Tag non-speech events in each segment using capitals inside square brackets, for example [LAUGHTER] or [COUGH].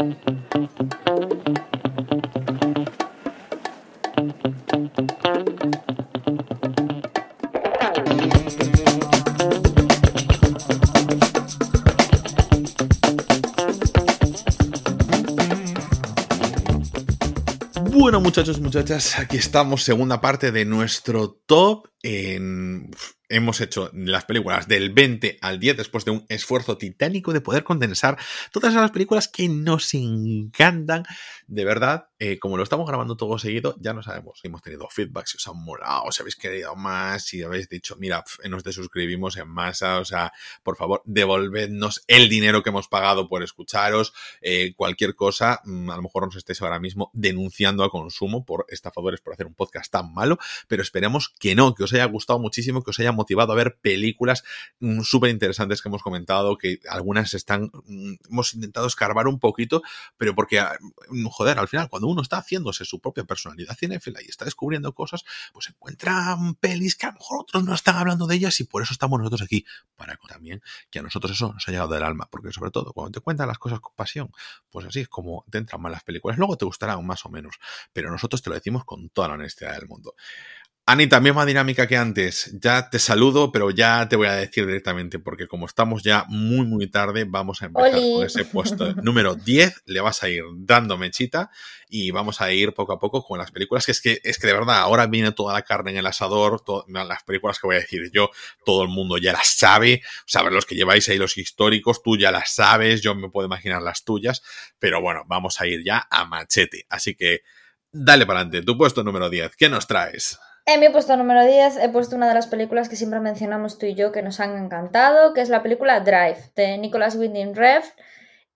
Bueno, muchachos, muchachas, aquí estamos, segunda parte de nuestro top en hemos hecho las películas del 20 al 10 después de un esfuerzo titánico de poder condensar todas esas películas que nos encantan. De verdad, eh, como lo estamos grabando todo seguido, ya no sabemos. Hemos tenido feedback, si os han molado, si habéis querido más, si habéis dicho, mira, nos desuscribimos en masa, o sea, por favor, devolvednos el dinero que hemos pagado por escucharos, eh, cualquier cosa, mm, a lo mejor nos estéis ahora mismo denunciando al consumo por estafadores por hacer un podcast tan malo, pero esperemos que no, que os haya gustado muchísimo, que os haya motivado a ver películas mm, súper interesantes que hemos comentado, que algunas están, mm, hemos intentado escarbar un poquito, pero porque, ah, mm, joder, al final, cuando uno está haciéndose su propia personalidad cinéfila y está descubriendo cosas, pues encuentra pelis que a lo mejor otros no están hablando de ellas y por eso estamos nosotros aquí, para también que a nosotros eso nos ha llegado del alma, porque sobre todo cuando te cuentan las cosas con pasión, pues así es como te entran mal las películas, luego te gustarán más o menos, pero nosotros te lo decimos con toda la honestidad del mundo. Anita, misma dinámica que antes. Ya te saludo, pero ya te voy a decir directamente, porque como estamos ya muy, muy tarde, vamos a empezar con ese puesto número 10. Le vas a ir dando mechita y vamos a ir poco a poco con las películas. Que es que, es que de verdad, ahora viene toda la carne en el asador. las películas que voy a decir yo, todo el mundo ya las sabe. Sabes, los que lleváis ahí los históricos, tú ya las sabes. Yo me puedo imaginar las tuyas. Pero bueno, vamos a ir ya a machete. Así que dale para adelante. Tu puesto número 10. ¿Qué nos traes? En mi puesto número 10 he puesto una de las películas que siempre mencionamos tú y yo que nos han encantado, que es la película Drive, de Nicholas Winding Refn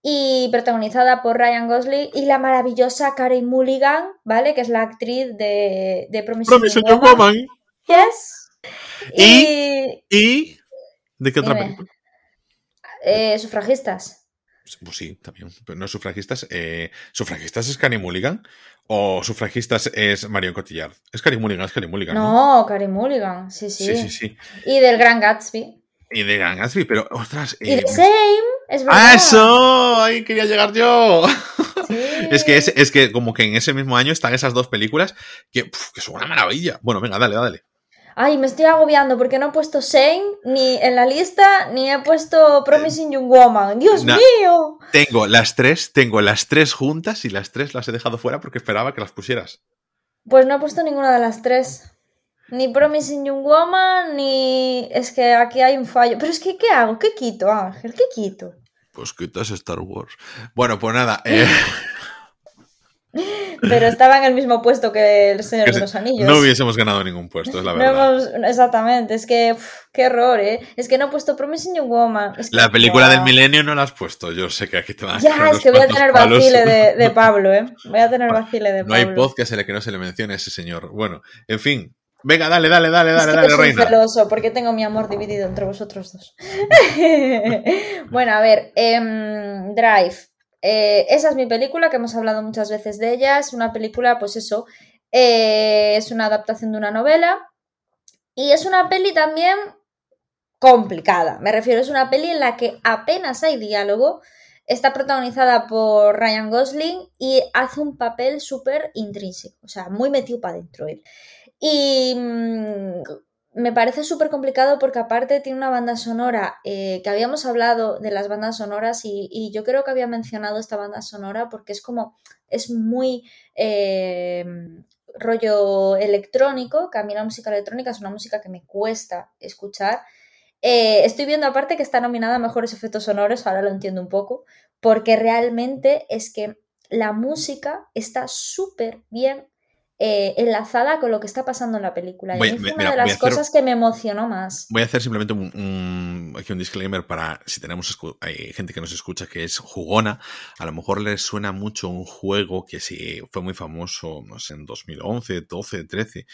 y protagonizada por Ryan Gosling y la maravillosa Carey Mulligan, ¿vale? Que es la actriz de, de Promising, Woman. Yes. ¿Y, y... ¿De qué otra película? Eh, sufragistas. Pues sí, también. Pero no sufragistas. Eh, ¿Sufragistas es Carey Mulligan? ¿O sufragistas es Marion Cotillard? Es Carey Mulligan, es Carey Mulligan. No, no Mulligan, sí, sí. Sí, sí, sí. Y del Gran Gatsby. Y del Gran Gatsby, pero ostras. Y de Same, es verdad. ¡Ah, eso! Ahí quería llegar yo. [LAUGHS] es, que es, que como que en ese mismo año están esas dos películas que, que son una maravilla. Bueno, venga, dale, dale. Ay, me estoy agobiando porque no he puesto Shane ni en la lista ni he puesto Promising Young Woman. ¡Dios mío! Tengo las tres, tengo las tres juntas y las tres las he dejado fuera porque esperaba que las pusieras. Pues no he puesto ninguna de las tres. Ni Promising Young Woman, ni. Es que aquí hay un fallo. Pero es que, ¿qué hago? ¿Qué quito, Ángel? ¿Qué quito? Pues quitas Star Wars. Bueno, pues nada. Eh... [LAUGHS] [LAUGHS] Pero estaba en el mismo puesto que el Señor de los Anillos. No hubiésemos ganado ningún puesto, es la verdad. exactamente, es que qué error, ¿eh? Es que no he puesto Promising Young Woman. la película del milenio no la has puesto, yo sé que aquí te van a Ya, es que voy a tener vacile [LAUGHS] de, Pablo, ¿eh? Voy a tener vacile de Pablo. No hay podcast en el que no se le mencione a ese señor. Bueno, en fin, Venga, dale, dale, dale, dale, dale, soy celoso porque tengo mi amor dividido entre vosotros dos. [LAUGHS] bueno, a ver, em, Drive. Eh, esa es mi película, que hemos hablado muchas veces de ella. Es una película, pues eso, eh, es una adaptación de una novela. Y es una peli también complicada. Me refiero, es una peli en la que apenas hay diálogo. Está protagonizada por Ryan Gosling y hace un papel súper intrínseco, o sea, muy metido para adentro él. Y mm, me parece súper complicado porque aparte tiene una banda sonora eh, que habíamos hablado de las bandas sonoras y, yo creo que había mencionado esta banda sonora porque es como, es muy eh, rollo electrónico, que a mí la música electrónica es una música que me cuesta escuchar. Eh, estoy viendo aparte que está nominada a mejores efectos sonoros, ahora lo entiendo un poco, porque realmente es que la música está súper bien eh, enlazada con lo que está pasando en la película. y fue una de las cosas que me emocionó más. Voy a hacer simplemente un, aquí un disclaimer para si tenemos hay gente que nos escucha que es jugona, a lo mejor les suena mucho un juego que sí fue muy famoso, no sé, en 2011, 12, 13,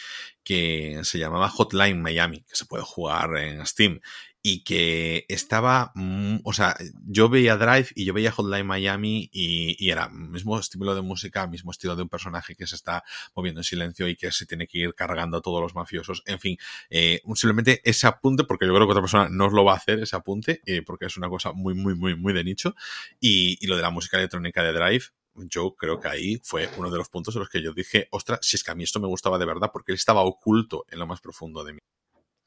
que se llamaba Hotline Miami, que se puede jugar en Steam y que estaba, mm, o sea, yo veía Drive y yo veía Hotline Miami y, y, era mismo estilo de música, mismo estilo de un personaje que se está moviendo en silencio y que se tiene que ir cargando a todos los mafiosos. En fin, eh, simplemente ese apunte, porque yo creo que otra persona no lo va a hacer, ese apunte, eh, porque es una cosa muy, muy, muy, muy de nicho. Y, y lo de la música electrónica de Drive, yo creo que ahí fue uno de los puntos en los que yo dije, ostras, si es que a mí esto me gustaba de verdad, porque él estaba oculto en lo más profundo de mí.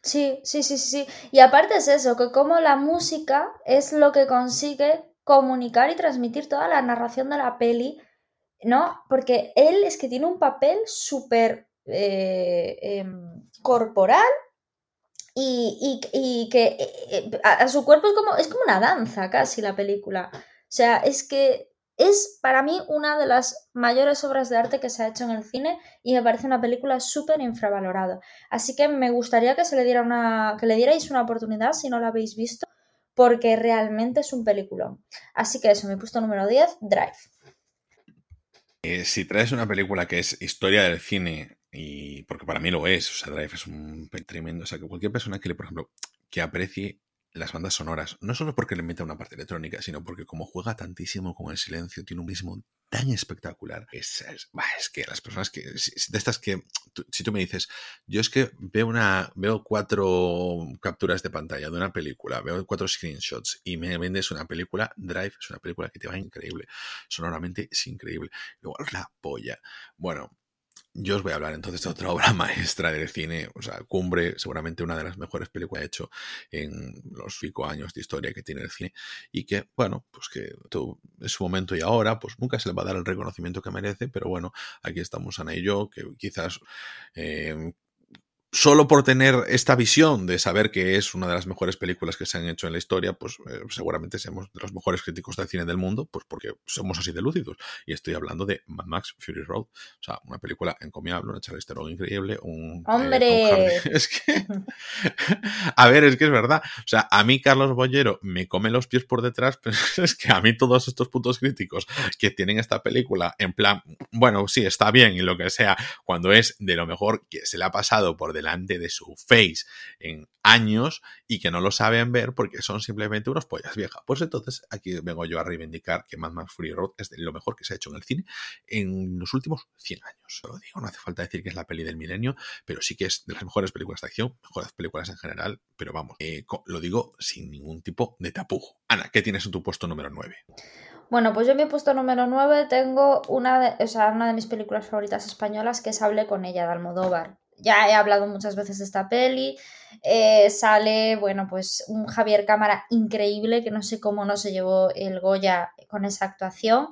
Sí, sí, sí, sí. Y aparte es eso, que como la música es lo que consigue comunicar y transmitir toda la narración de la peli, ¿no? Porque él es que tiene un papel súper eh, em, corporal y, y, que eh, eh, a, su cuerpo es como, es como una danza casi la película. O sea, es que es para mí una de las mayores obras de arte que se ha hecho en el cine y me parece una película súper infravalorada. Así que me gustaría que se le diera una que le dierais una oportunidad si no la habéis visto porque realmente es un peliculón. Así que eso, mi puesto número 10, Drive. Eh, si traes una película que es historia del cine y porque para mí lo es, o sea, Drive es un tremendo, o sea, que cualquier persona que le, por ejemplo, que aprecie las bandas sonoras, no solo porque le mete una parte electrónica, sino porque como juega tantísimo con el silencio, tiene un mismo tan espectacular. Es, es, que las personas que, de estas que, si tú me dices, yo es que veo una, veo cuatro capturas de pantalla de una película, veo cuatro screenshots y me vendes una película, Drive es una película que te va increíble. Sonoramente es increíble. Luego la polla. Bueno, yo os voy a hablar entonces de otra [LAUGHS] obra maestra del cine, o sea, Cumbre, seguramente una de las mejores películas hecho en los cinco años de historia que tiene el cine y que, bueno, pues que todo es su momento y ahora, pues nunca se le va a dar el reconocimiento que merece, pero bueno, aquí estamos Ana y yo, que quizás eh, solo por tener esta visión de saber que es una de las mejores películas que se han hecho en la historia, pues eh, seguramente seamos de los mejores críticos del cine del mundo, pues porque somos así de lúcidos. Y estoy hablando de Mad Max Fury Road, o sea, una película encomiable, una Charlize Theron increíble, un... Eh, ¡Hombre! [LAUGHS] es que... [LAUGHS] a ver, es que es verdad. O sea, a mí Carlos Bollero me come los pies por detrás, pero [LAUGHS] es que a mí todos estos puntos críticos que tienen esta película, en plan, bueno, sí, está bien y lo que sea, cuando es de lo mejor que se le ha pasado por delante de su face en años y que no lo saben ver porque son simplemente unos pollas viejas. Pues entonces aquí vengo yo a reivindicar que Mad Max Fury Road es de lo mejor que se ha hecho en el cine en los últimos 100 años. Lo digo, no hace falta decir que es la peli del milenio, pero sí que es de las mejores películas de acción, mejores películas en general, pero vamos, eh, lo digo sin ningún tipo de tapujo. Ana, ¿qué tienes en tu puesto número 9? Bueno, pues yo en mi puesto número 9 tengo una de, o sea, una de mis películas favoritas españolas que es Hablé con ella de Almodóvar ya he hablado muchas veces de esta peli. Eh, sale, bueno, pues un Javier Cámara increíble, que no sé cómo no se llevó el Goya con esa actuación.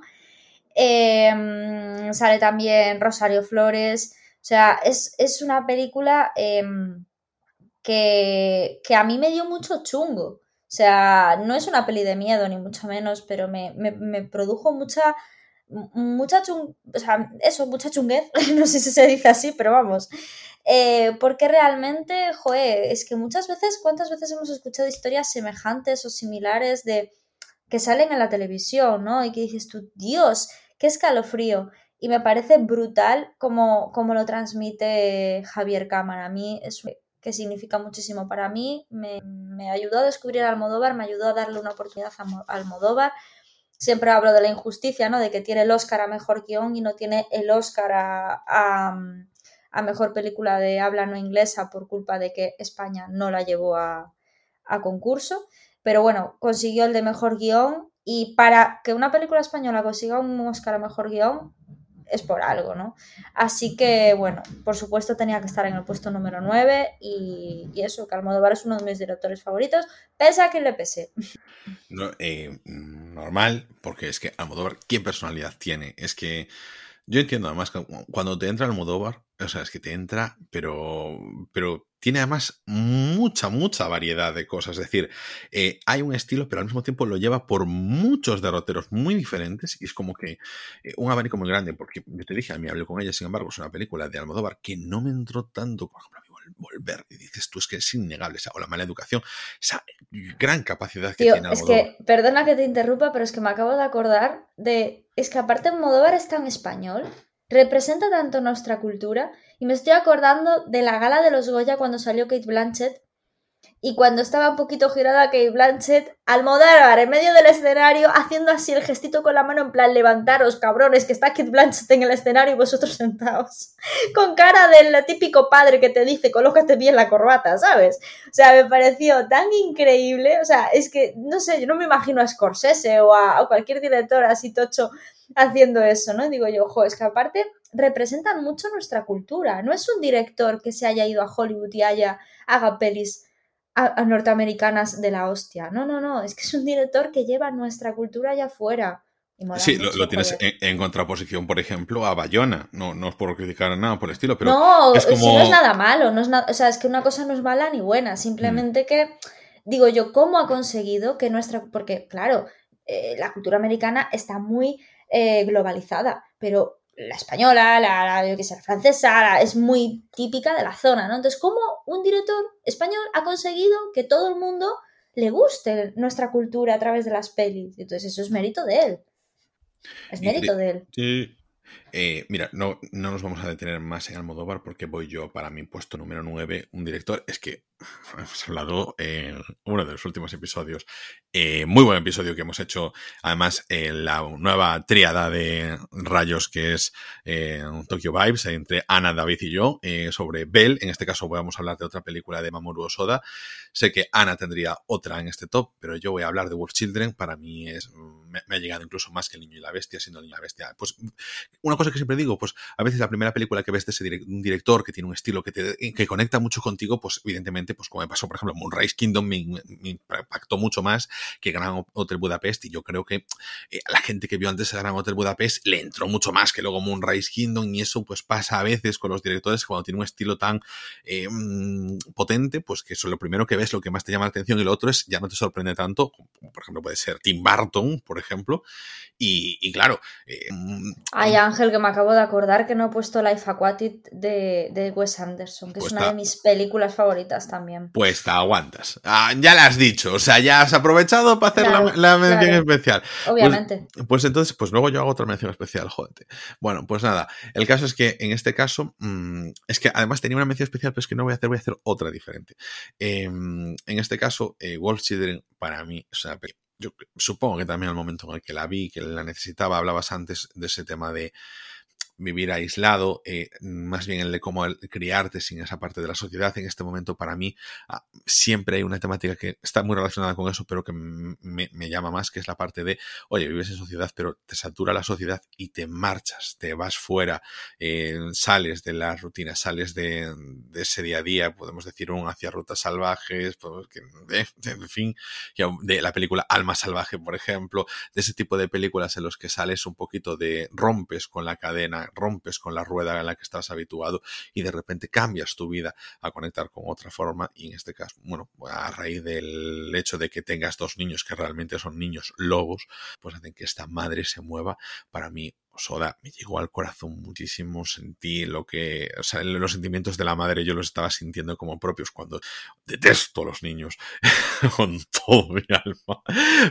Em, sale también Rosario Flores. O sea, es, una película em, que, a mí me dio mucho chungo. O sea, no es una peli de miedo, ni mucho menos, pero me, me produjo mucha mucha chung, o sea, eso, mucha chunguez, [LAUGHS] no sé si se dice así, pero vamos, eh, porque realmente, joder, es que muchas veces, ¿cuántas veces hemos escuchado historias semejantes o similares de que salen en la televisión, ¿no? Y que dices tú, Dios, qué escalofrío. Y me parece brutal como, como lo transmite Javier Cámara. A mí es que significa muchísimo para mí. Me, me ayudó a descubrir a Almodóvar, me ayudó a darle una oportunidad a Almodóvar siempre hablo de la injusticia, ¿no? De que tiene el Oscar a mejor guion y no tiene el Oscar a, mejor película de habla no inglesa por culpa de que España no la llevó a, concurso. Pero bueno, consiguió el de mejor guion y para que una película española consiga un Oscar a mejor guion es por algo, ¿no? Así que, bueno, por supuesto tenía que estar en el puesto número 9 y, eso, que Almodóvar es uno de mis directores favoritos, pese a que le pese. Eh, normal, porque es que Almodóvar, ¿qué personalidad tiene? Es que yo entiendo además que cuando te entra Almodóvar, o sea, es que te entra, pero, pero tiene además mucha, mucha variedad de cosas. Es decir, eh, hay un estilo, pero al mismo tiempo lo lleva por muchos derroteros muy diferentes y es como que eh, un abanico muy grande, porque yo te dije, a mí hablé con ella, sin embargo, es una película de Almodóvar que no me entró tanto, por ejemplo, volver. Y dices tú, es que es innegable, o la mala educación, esa gran capacidad que tiene Almodóvar. Es que, perdona que te interrumpa, pero es que me acabo de acordar de, es que aparte Almodóvar es tan español representa tanto nuestra cultura y me estoy acordando de la gala de los Goya cuando salió Kate Blanchett y cuando estaba un poquito girada Kate Blanchett, Almodóvar en medio del escenario haciendo así el gestito con la mano en plan levantaros cabrones que está Kate Blanchett en el escenario y vosotros sentados [LAUGHS] con cara del típico padre que te dice colócate bien la corbata, ¿sabes? O sea, me pareció tan increíble, o sea, es que no sé, yo no me imagino a Scorsese o a, cualquier director así tocho haciendo eso, ¿no? Digo yo, ojo, es que aparte representan mucho nuestra cultura, no es un director que se haya ido a Hollywood y haya haga pelis a, norteamericanas de la hostia. No, no, no, es que es un director que lleva nuestra cultura allá afuera. Sí, lo, tienes en, contraposición, por ejemplo, a Bayona. No, no es por criticar nada por el estilo, pero. No, es como... no es nada malo. No es o sea, es que una cosa no es mala ni buena. Simplemente mm. que, digo yo, ¿cómo ha conseguido que nuestra. Porque, claro, eh, la cultura americana está muy eh, globalizada, pero la española, la, yo sé, francesa, es muy típica de la zona, ¿no? Entonces, ¿cómo un director español ha conseguido que todo el mundo le guste nuestra cultura a través de las pelis? Entonces, eso es mérito de él. Es mérito de él. Sí, eh, mira, no, no nos vamos a detener más en Almodóvar porque voy yo para mi puesto número 9, un director. Es que [LAUGHS] hemos hablado en uno de los últimos episodios. Eh, muy buen episodio que hemos hecho. Además, la nueva triada de rayos que es eh, Tokyo Vibes entre Ana, David y yo sobre Bell. En este caso, vamos a hablar de otra película de Mamoru Osoda. Sé que Ana tendría otra en este top, pero yo voy a hablar de World Children. Para mí es me, ha llegado incluso más que El Niño y la Bestia, siendo El Niño y la Bestia. Pues una cosa que siempre digo, pues a veces la primera película que ves de ese un director que tiene un estilo que, te, que conecta mucho contigo, pues evidentemente, pues como me pasó, por ejemplo, Moonrise Kingdom me, impactó mucho más que Gran Hotel Budapest y yo creo que eh, a la gente que vio antes Gran Hotel Budapest le entró mucho más que luego Moonrise Kingdom y eso pues pasa a veces con los directores cuando tiene un estilo tan eh, mm, potente, pues que eso lo primero que ves, lo que más te llama la atención y lo otro es ya no te sorprende tanto, como por ejemplo puede ser Tim Burton, por ejemplo. Y, claro. Eh, Ay, Ángel, que me acabo de acordar que no he puesto Life Aquatic de, de Wes Anderson, que es pues una de mis películas favoritas también. Pues te aguantas. Ah, ya la has dicho, o sea, ya has aprovechado para hacer la, mención especial. Pues, Obviamente. Pues, entonces, pues luego yo hago otra mención especial, joder. Bueno, pues nada, el caso es que en este caso, mm, es que además tenía una mención especial, pero es que no voy a hacer, voy a hacer otra diferente. Em, en este caso, eh, Wolf Children, para mí, o sea, yo supongo que también al momento en el que la vi, que la necesitaba, hablabas antes de ese tema de vivir aislado, eh, más bien el de cómo criarte sin esa parte de la sociedad. En este momento, para mí, ah, siempre hay una temática que está muy relacionada con eso, pero que me, llama más, que es la parte de, oye, vives en sociedad, pero te satura la sociedad y te marchas, te vas fuera, eh, sales de las rutinas, sales de, ese día a día, podemos decir, un hacia rutas salvajes, pues, eh, [LAUGHS] en fin, de la película Alma Salvaje, por ejemplo, de ese tipo de películas en los que sales un poquito de, rompes con la cadena rompes con la rueda en la que estás habituado y de repente cambias tu vida a conectar con otra forma y en este caso, bueno, a raíz del hecho de que tengas dos niños que realmente son niños lobos, pues hacen que esta madre se mueva. Para mí Soda me llegó al corazón muchísimo, sentí lo que, o sea, los sentimientos de la madre yo los estaba sintiendo como propios cuando detesto a los niños [LAUGHS] con todo mi alma,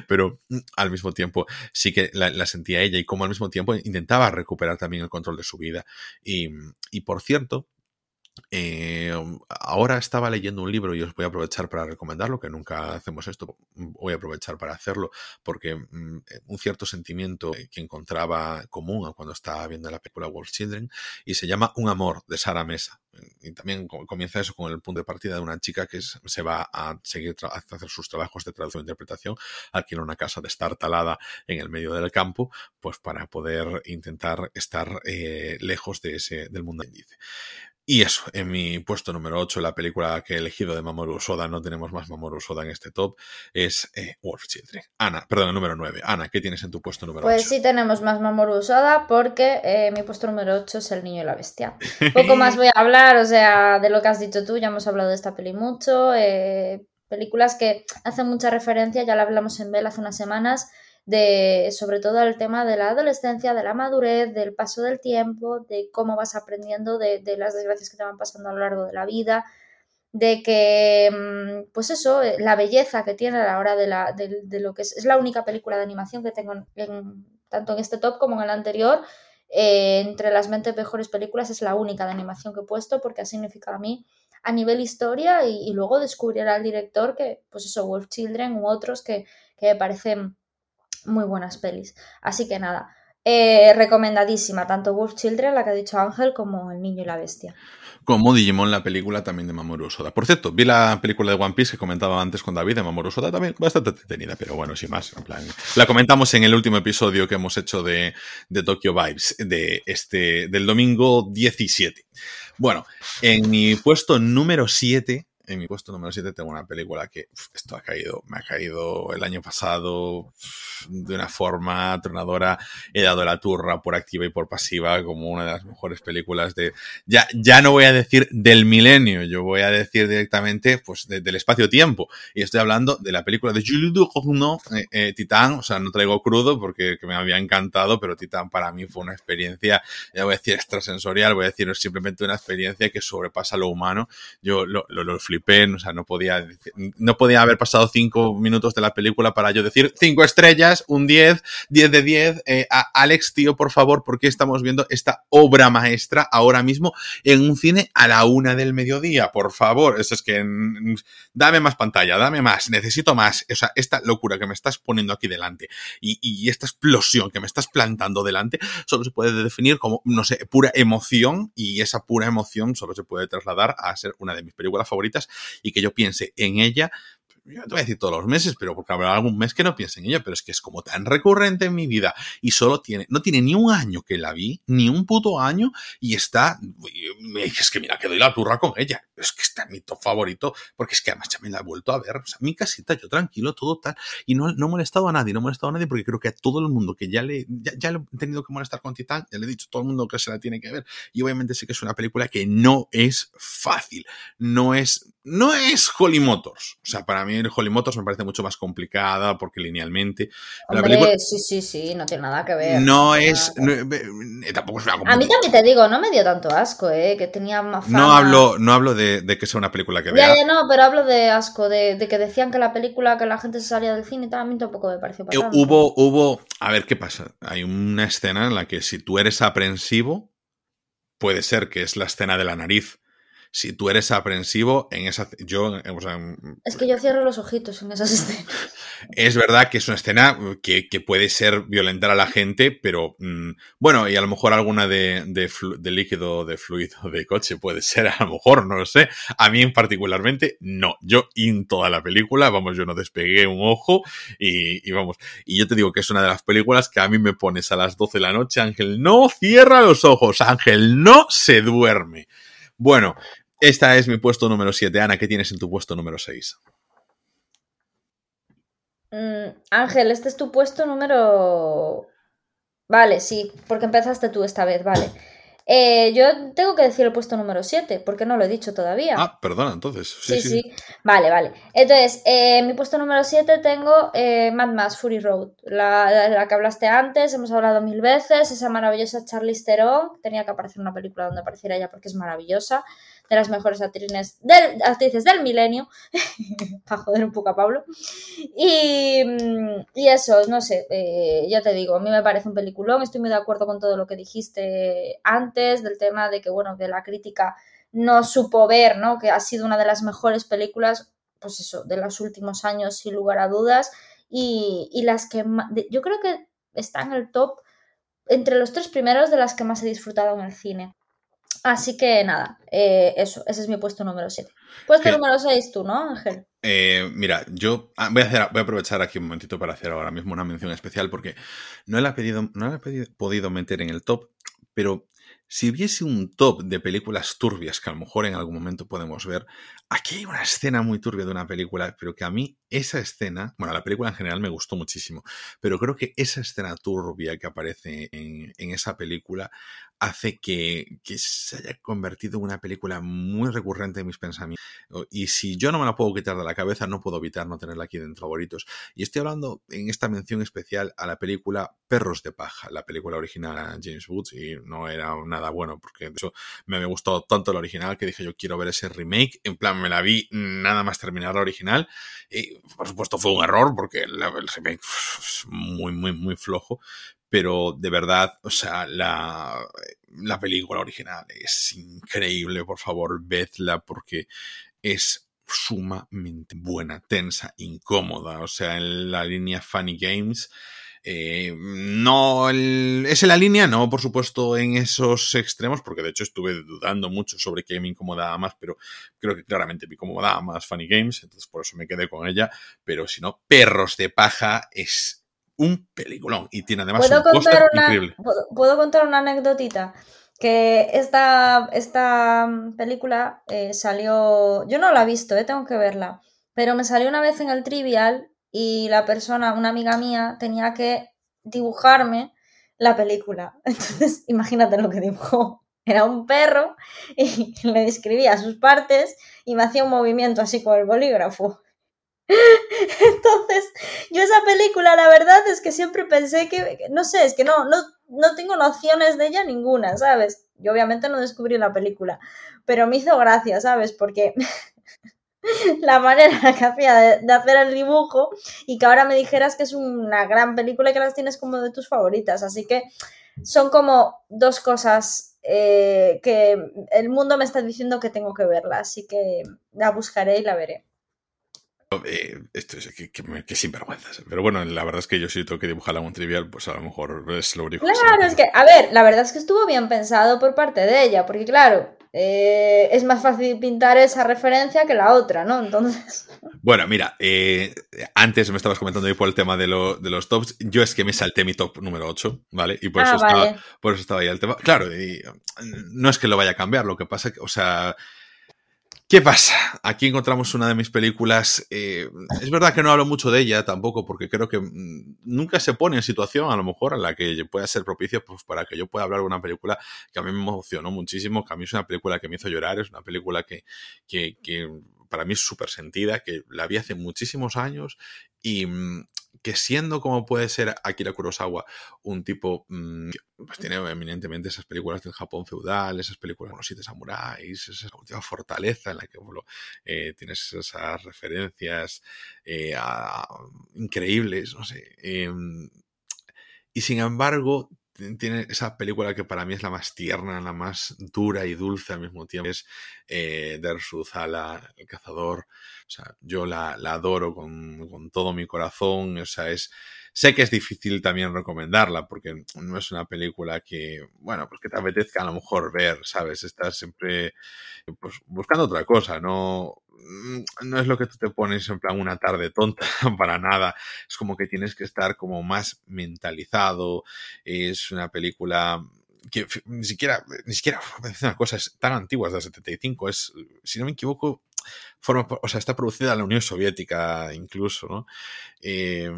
pero mm, al mismo tiempo sí que la, sentía ella y como al mismo tiempo intentaba recuperar también el control de su vida. Y, y por cierto, eh, ahora estaba leyendo un libro y os voy a aprovechar para recomendarlo, que nunca hacemos esto, voy a aprovechar para hacerlo, porque mm, eh, un cierto sentimiento que encontraba común cuando estaba viendo la película Wolf Children, y se llama Un amor de Sara Mesa. Y también comienza eso con el punto de partida de una chica que se va a seguir a hacer sus trabajos de traducción e interpretación, alquila una casa de estar talada en el medio del campo, pues para poder intentar estar eh, lejos de ese, del mundo índice. Y eso, en mi puesto número 8, la película que he elegido de Mamoru Soda, no tenemos más Mamoru Soda en este top, es eh, Wolf Children. Ana, perdón, el número 9. Ana, ¿qué tienes en tu puesto número 8? Pues sí tenemos más Mamoru Soda porque eh, mi puesto número 8 es El Niño y la Bestia. Poco más voy a hablar, o sea, de lo que has dicho tú, ya hemos hablado de esta peli mucho. Eh, películas que hacen mucha referencia, ya la hablamos en Bell hace unas semanas, de sobre todo el tema de la adolescencia, de la madurez, del paso del tiempo, de cómo vas aprendiendo de, las desgracias que te van pasando a lo largo de la vida, de que, mm, pues eso, eh, la belleza que tiene a la hora de, lo que es, es la única película de animación que tengo en, tanto en este top como en el anterior, eh, entre las 20 mejores películas es la única de animación que he puesto porque ha significado a mí a nivel historia y, luego descubrir al director que, pues eso, Wolf Children u otros que, que me parecen muy buenas pelis. Así que nada, eh, recomendadísima, tanto Wolf Children, la que ha dicho Ángel, como El Niño y la Bestia. Como Digimon, la película también de Mamoru Osoda. Por cierto, vi la película de One Piece que comentaba antes con David de Mamoru Osoda, también bastante entretenida, pero bueno, sin más. En plan, la comentamos en el último episodio que hemos hecho de, de Tokyo Vibes, de este, del domingo 17. Bueno, en mi puesto número 7 en mi puesto número 7 tengo una película que esto ha caído, me ha caído el año pasado de una forma tronadora. He dado la turra por activa y por pasiva como una de las mejores películas de, ya, ya no voy a decir del milenio, yo voy a decir directamente pues del espacio-tiempo. Y estoy hablando de la película de Jules Ducournau, eh, eh, Titán, o sea, no traigo crudo porque me había encantado, pero Titán para mí fue una experiencia, ya voy a decir extrasensorial, voy a decir simplemente una experiencia que sobrepasa lo humano. Yo lo, lo, lo o sea, no podía, no podía haber pasado cinco minutos de la película para yo decir cinco estrellas, un 10, 10 de 10. Eh, Alex, tío, por favor, ¿por qué estamos viendo esta obra maestra ahora mismo en un cine a la una del mediodía? Por favor, eso es que mm, dame más pantalla, dame más, necesito más. O sea, esta locura que me estás poniendo aquí delante y, y esta explosión que me estás plantando delante solo se puede definir como, no sé, pura emoción y esa pura emoción solo se puede trasladar a ser una de mis películas favoritas y que yo piense en ella yo te voy a decir todos los meses, pero porque habrá algún mes que no piense en ella, pero es que es como tan recurrente en mi vida y solo tiene, no tiene ni un año que la vi, ni un puto año y está, es que mira, que doy la turra con ella, es que está en mi top favorito, porque es que además ya me la he vuelto a ver, o sea, mi casita, yo tranquilo, todo tal, y no, no he molestado a nadie, no he molestado a nadie porque creo que a todo el mundo que ya le, ya, le he tenido que molestar con Titán, ya le he dicho todo el mundo que se la tiene que ver, y obviamente sé que es una película que no es fácil, no es, no es Holly Motors, o sea, para mí Holly Motors me parece mucho más complicada porque linealmente. Hombre, sí, sí, sí, no tiene nada que ver. No, es. Eh, tampoco es A mí también te digo, no me dio tanto asco, ¿eh? Que tenía más fama. No hablo, no hablo de, que sea una película que vea. Ya, ya, no, pero hablo de asco, de, que decían que la película, que la gente se salía del cine y tal, a mí tampoco me pareció Hubo, hubo. A ver qué pasa. Hay una escena en la que si tú eres aprensivo, puede ser que es la escena de la nariz si tú eres aprensivo en esa... Yo, o sea, es que yo cierro los ojitos en esas [LAUGHS] escenas. Es verdad que es una escena que, puede ser violentar a la gente, pero mm, bueno, y a lo mejor alguna de, de, líquido, de fluido de coche puede ser, a lo mejor, no lo sé. A mí particularmente, no. Yo en toda la película, vamos, yo no despegué un ojo y, y vamos. Y yo te digo que es una de las películas que a mí me pones a las 12 de la noche, Ángel, no cierra los ojos, Ángel, no se duerme. Bueno, esta es mi puesto número 7. Ana, ¿qué tienes en tu puesto número 6? Mm, Ángel, este es tu puesto número... Vale, sí, porque empezaste tú esta vez, vale. Eh, yo tengo que decir el puesto número 7, porque no lo he dicho todavía. Ah, perdona, entonces. Sí, sí. sí. Vale, vale. Entonces, eh, mi puesto número 7 tengo eh, Mad Max Fury Road, la, la, que hablaste antes, hemos hablado mil veces, esa maravillosa Charlize Theron. Tenía que aparecer una película donde apareciera ella porque es maravillosa de las mejores actrices del, actrices del milenio, [LAUGHS] para joder un poco a Pablo. Y, y eso, no sé, eh, ya te digo, a mí me parece un peliculón, estoy muy de acuerdo con todo lo que dijiste antes, del tema de que, bueno, de la crítica no supo ver, ¿no? Que ha sido una de las mejores películas, pues eso, de los últimos años, sin lugar a dudas, y, y las que yo creo que está en el top entre los tres primeros de las que más he disfrutado en el cine. Así que nada, eh, eso, ese es mi puesto número 7. Puesto número 6 tú, ¿no, Ángel? Eh, mira, yo ah, voy a, hacer, voy a aprovechar aquí un momentito para hacer ahora mismo una mención especial porque no la he, pedido, no la he podido meter en el top, pero si hubiese un top de películas turbias que a lo mejor en algún momento podemos ver, aquí hay una escena muy turbia de una película, pero que a mí esa escena, bueno, la película en general me gustó muchísimo, pero creo que esa escena turbia que aparece en, esa película hace que, que, se haya convertido en una película muy recurrente en mis pensamientos. Y si yo no me la puedo quitar de la cabeza, no puedo evitar no tenerla aquí en favoritos. Y estoy hablando en esta mención especial a la película Perros de Paja, la película original a James Woods, y no era nada bueno, porque de hecho me había gustado tanto la original que dije yo quiero ver ese remake. En plan, me la vi nada más terminar la original. Y por supuesto fue un error, porque el remake es muy, muy, muy flojo pero de verdad, o sea, la, la película original es increíble, por favor, vedla porque es sumamente buena, tensa, incómoda, o sea, en la línea Funny Games eh, no es en la línea, no, por supuesto, en esos extremos, porque de hecho estuve dudando mucho sobre qué me incomodaba más, pero creo que claramente me incomodaba más Funny Games, entonces por eso me quedé con ella. Pero si no, Perros de Paja es un peliculón y tiene además ¿Puedo un contar una, increíble. ¿puedo, contar una anécdotita? Que esta, esta película eh, salió. Yo no la he visto, eh, tengo que verla. Pero me salió una vez en el Trivial y la persona, una amiga mía, tenía que dibujarme la película. [LAUGHS] Entonces, imagínate lo que dibujó. Era un perro y [LAUGHS] le describía sus partes y me hacía un movimiento así con el bolígrafo. [LAUGHS] Entonces, yo esa película, la verdad es que siempre pensé que, no sé, es que no, no, no tengo nociones de ella ninguna, ¿sabes? Yo obviamente no descubrí la película, pero me hizo gracia, ¿sabes? Porque [LAUGHS] la manera [LAUGHS] que hacía de, hacer el dibujo y que ahora me dijeras que es una gran película y que las tienes como de tus favoritas. Así que son como dos cosas eh, que el mundo me está diciendo que tengo que verla. Así que la buscaré y la veré. Eh, esto es que, que, sinvergüenzas. Pero bueno, la verdad es que yo si tengo que dibujar algún trivial, pues a lo mejor es lo único. Claro, es que, a ver, la verdad es que estuvo bien pensado por parte de ella, porque claro, eh, es más fácil pintar esa referencia que la otra, ¿no? Entonces. [LAUGHS] Bueno, mira, eh, antes me estabas comentando ahí por el tema de, de, los tops. Yo es que me salté mi top número 8, ¿vale? Y por, eso, ah, estaba, por eso estaba ahí el tema. Claro, y no es que lo vaya a cambiar, lo que pasa que, o sea, ¿Qué pasa? Aquí encontramos una de mis películas. Eh, es verdad que no hablo mucho de ella tampoco, porque creo que mm, nunca se pone en situación, a lo mejor, en la que pueda ser propicia pues, para que yo pueda hablar de una película que a mí me emocionó muchísimo, que a mí es una película que me hizo llorar, es una película que, que, que para mí es súper sentida, que la vi hace muchísimos años y, mm, que siendo como puede ser Akira Kurosawa un tipo mm, pues tiene eminentemente esas películas del Japón feudal, esas películas con los siete samuráis, esa última fortaleza en la que eh, tienes esas referencias eh, increíbles, no sé. Em, y sin embargo, tiene esa película que para mí es la más tierna, la más dura y dulce al mismo tiempo, es eh, Zala, el cazador. O sea, yo la, adoro con, con, todo mi corazón. O sea, es. Sé que es difícil también recomendarla porque no es una película que, bueno, pues que te apetezca a lo mejor ver, ¿sabes? Estás siempre pues, buscando otra cosa, no, no es lo que tú te pones en plan una tarde tonta [LAUGHS] para nada. Es como que tienes que estar como más mentalizado. Es una película que ni siquiera, ni siquiera, una cosa, es tan antigua, es del 75, es, si no me equivoco, forma, o sea, está producida en la Unión Soviética incluso, ¿no? Eh,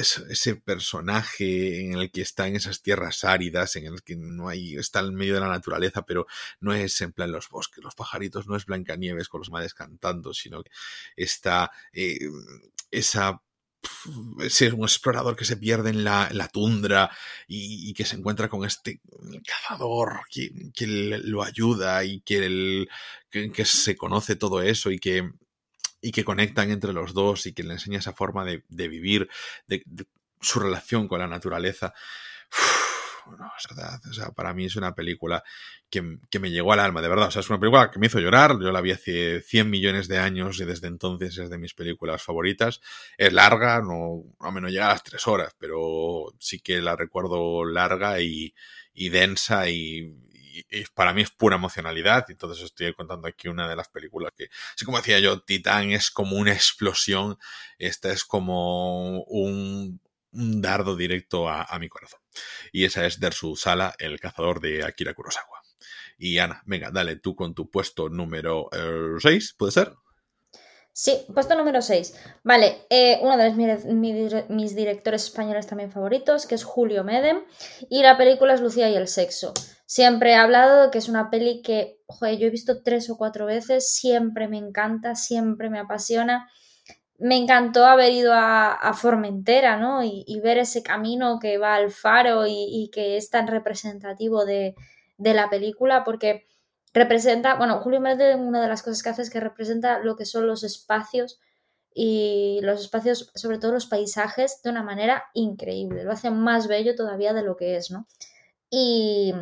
ese personaje en el que está en esas tierras áridas, en el que no hay, está en medio de la naturaleza, pero no es en plan los bosques, los pajaritos, no es Blancanieves con los madres cantando, sino que está eh, esa ser un explorador que se pierde en la, tundra y, que se encuentra con este cazador que, que lo ayuda y que, que, se conoce todo eso y que y que conectan entre los dos y que le enseña esa forma de, vivir, de, su relación con la naturaleza. es verdad, o sea, para mí es una película que, me llegó al alma, de verdad. O sea, es una película que me hizo llorar. Yo la vi hace 100 millones de años y desde entonces es de mis películas favoritas. Es larga, no, a menos llega las tres horas, pero sí que la recuerdo larga y densa y, y, para mí es pura emocionalidad. Entonces estoy contando aquí una de las películas que, así como decía yo, Titán es como una explosión. Esta es como un, dardo directo a, mi corazón. Y esa es Dersu Sala, el cazador de Akira Kurosawa. Y Ana, venga, dale tú con tu puesto número 6, eh, ¿puede ser? Sí, puesto número 6. Vale, eh, uno de mis, directores españoles también favoritos, que es Julio Medem, y la película es Lucía y el sexo. Siempre he hablado de que es una peli que, yo he visto tres o cuatro veces, siempre me encanta, siempre me apasiona. Me encantó haber ido a, Formentera, ¿no? Y, ver ese camino que va al faro y, que es tan representativo de la película, porque representa, bueno, Julio Medem una de las cosas que hace es que representa lo que son los espacios y los espacios, sobre todo los paisajes, de una manera increíble. Lo hace más bello todavía de lo que es, ¿no? Y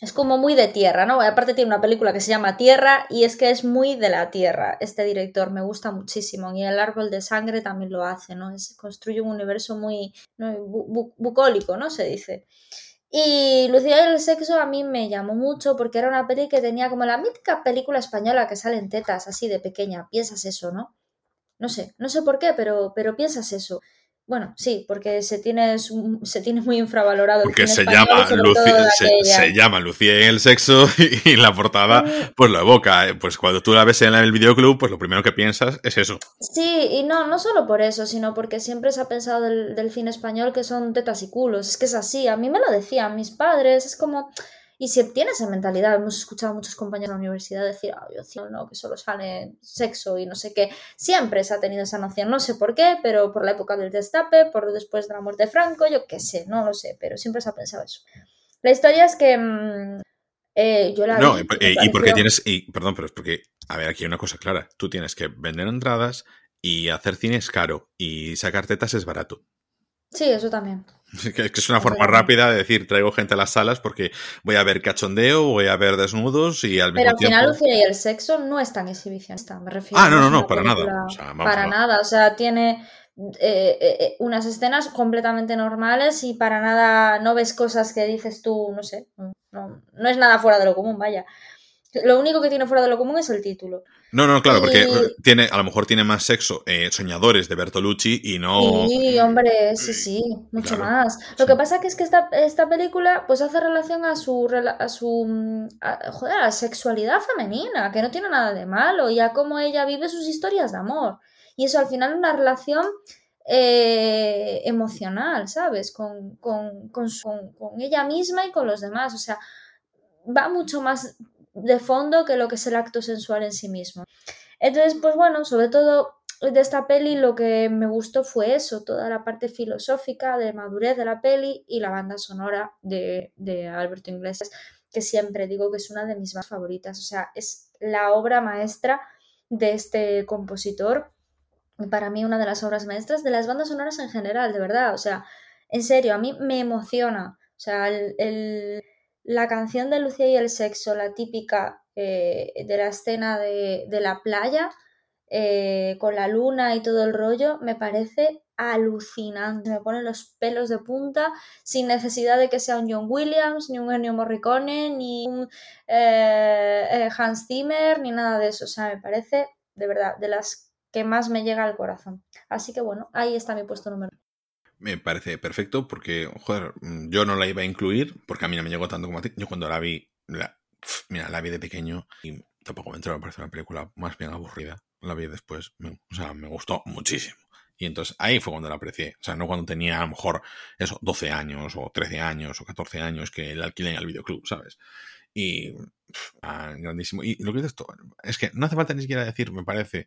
es como muy de tierra, ¿no? Aparte tiene una película que se llama Tierra y es que es muy de la tierra. Este director me gusta muchísimo y El árbol de sangre también lo hace, ¿no? Es, construye un universo muy bucólico, ¿no? Se dice. Y Lucía y el sexo a mí me llamó mucho porque era una peli que tenía como la mítica película española que salen tetas así de pequeña. Piensas eso, ¿no? No sé, no sé por qué, pero, pero piensas eso. Bueno, sí, porque se tiene, se tiene muy infravalorado. Porque se, llama Lucía, se, llama Lucía en el sexo [LAUGHS] y, la portada pues lo evoca. ¿eh? Pues cuando tú la ves en el videoclub, pues lo primero que piensas es eso. Sí, y no, no solo por eso, sino porque siempre se ha pensado del, del cine español que son tetas y culos. Es que es así, a mí me lo decían mis padres, es como y si tiene esa mentalidad, hemos escuchado a muchos compañeros de la universidad decir, ah, yo no, que solo sale sexo y no sé qué. Siempre se ha tenido esa noción, no sé por qué, pero por la época del destape, por después de la muerte de Franco, yo qué sé, no lo sé, pero siempre se ha pensado eso. La historia es que mm, eh, yo la... No, y, y porque tienes, y, perdón, pero es porque, a ver, aquí hay una cosa clara, tú tienes que vender entradas y hacer cine es caro y sacar tetas es barato. Sí, eso también. [LAUGHS] Que es una forma rápida de decir, traigo gente a las salas porque voy a ver cachondeo, voy a ver desnudos y al Pero al final Lucía y el sexo no es tan exhibicionista, me refiero. Ah, no, no, no, para nada. para nada, o sea, tiene eh, eh, eh, unas escenas completamente normales y para nada no ves cosas que dices tú, no sé, no, no es nada fuera de lo común, vaya. Lo único que tiene fuera de lo común es el título. No, no, claro, porque tiene, a lo mejor tiene más sexo eh, Soñadores de Bertolucci y no. Sí, hombre, sí, sí, mucho más. Lo que pasa que es que esta, esta película pues hace relación a su a su joder, a la sexualidad femenina, que no tiene nada de malo, y a cómo ella vive sus historias de amor. Y eso al final es una relación eh, emocional, ¿sabes? Con, con, con, con ella misma y con los demás. O sea, va mucho más de fondo que lo que es el acto sensual en sí mismo. Entonces, pues bueno, sobre todo de esta peli lo que me gustó fue eso, toda la parte filosófica de madurez de la peli y la banda sonora de, de Alberto Iglesias, que siempre digo que es una de mis más favoritas, o sea, es la obra maestra de este compositor, para mí una de las obras maestras de las bandas sonoras en general, de verdad, o sea, en serio, a mí me emociona, o sea, el la canción de Lucía y el sexo, la típica eh, de la escena de, la playa, eh, con la luna y todo el rollo, me parece alucinante. Me pone los pelos de punta sin necesidad de que sea un John Williams, ni un Ennio Morricone, ni un eh, Hans Zimmer, ni nada de eso. O sea, me parece, de verdad, de las que más me llega al corazón. Así que bueno, ahí está mi puesto número me parece perfecto porque, joder, mm, yo no la iba a incluir porque a mí no me llegó tanto como a ti. Yo cuando la vi, la, mira, la vi de pequeño y tampoco me entró, me parece una película más bien aburrida. La vi después, o sea, me gustó muchísimo. Y entonces ahí fue cuando la aprecié. O sea, no cuando tenía a lo mejor eso, 12 años o 13 años o 14 años que la alquilé en el videoclub, ¿sabes? Y ah, grandísimo. Y lo que dices esto, es que no hace falta ni siquiera decir, me parece,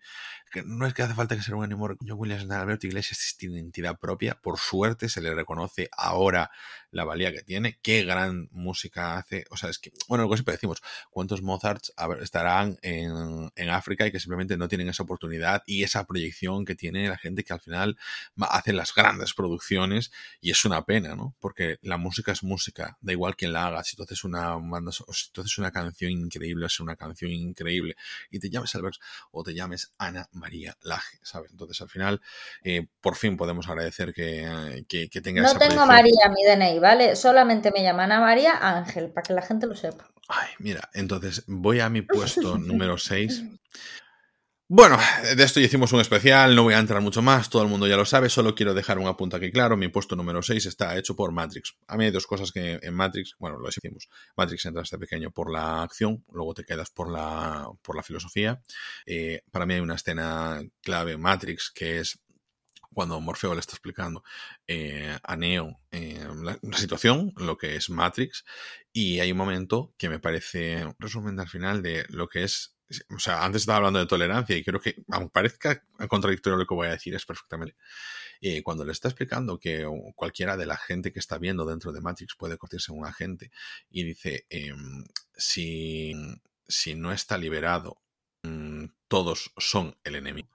que no es que hace falta que sea un animal. John Williams Alberto Iglesias tiene identidad propia. Por suerte se le reconoce ahora la valía que tiene. Qué gran música hace. O sea, es que, bueno, lo que siempre decimos, ¿cuántos Mozarts estarán en, en África y que simplemente no tienen esa oportunidad y esa proyección que tiene la gente que al final hace las grandes producciones? Y es una pena, ¿no? Porque la música es música, da igual quién la haga. Si tú haces una, si tú haces una canción increíble, es una canción increíble y te llames Albert o te llames Ana María Laje, ¿sabes? Entonces al final eh, por fin podemos agradecer que, que, que tenga No tengo María mi DNI, ¿vale? Solamente me llama Ana María Ángel, para que la gente lo sepa. Ay, mira, entonces voy a mi puesto número 6. Bueno, de esto ya hicimos un especial, no voy a entrar mucho más, todo el mundo ya lo sabe, solo quiero dejar un apunte aquí claro, mi puesto número 6 está hecho por Matrix. A mí hay dos cosas que en Matrix, bueno, lo decimos, Matrix entra este pequeño por la acción, luego te quedas por la, por la filosofía. Eh, para mí hay una escena clave en Matrix que es cuando Morfeo le está explicando eh, a Neo eh, la, situación, lo que es Matrix, y hay un momento que me parece un resumen al final de lo que es o sea, antes estaba hablando de tolerancia y creo que, aunque parezca contradictorio lo que voy a decir, es perfectamente. Y cuando le está explicando que cualquiera de la gente que está viendo dentro de Matrix puede convertirse en un agente y dice, em, si, si no está liberado, mm, todos son el enemigo.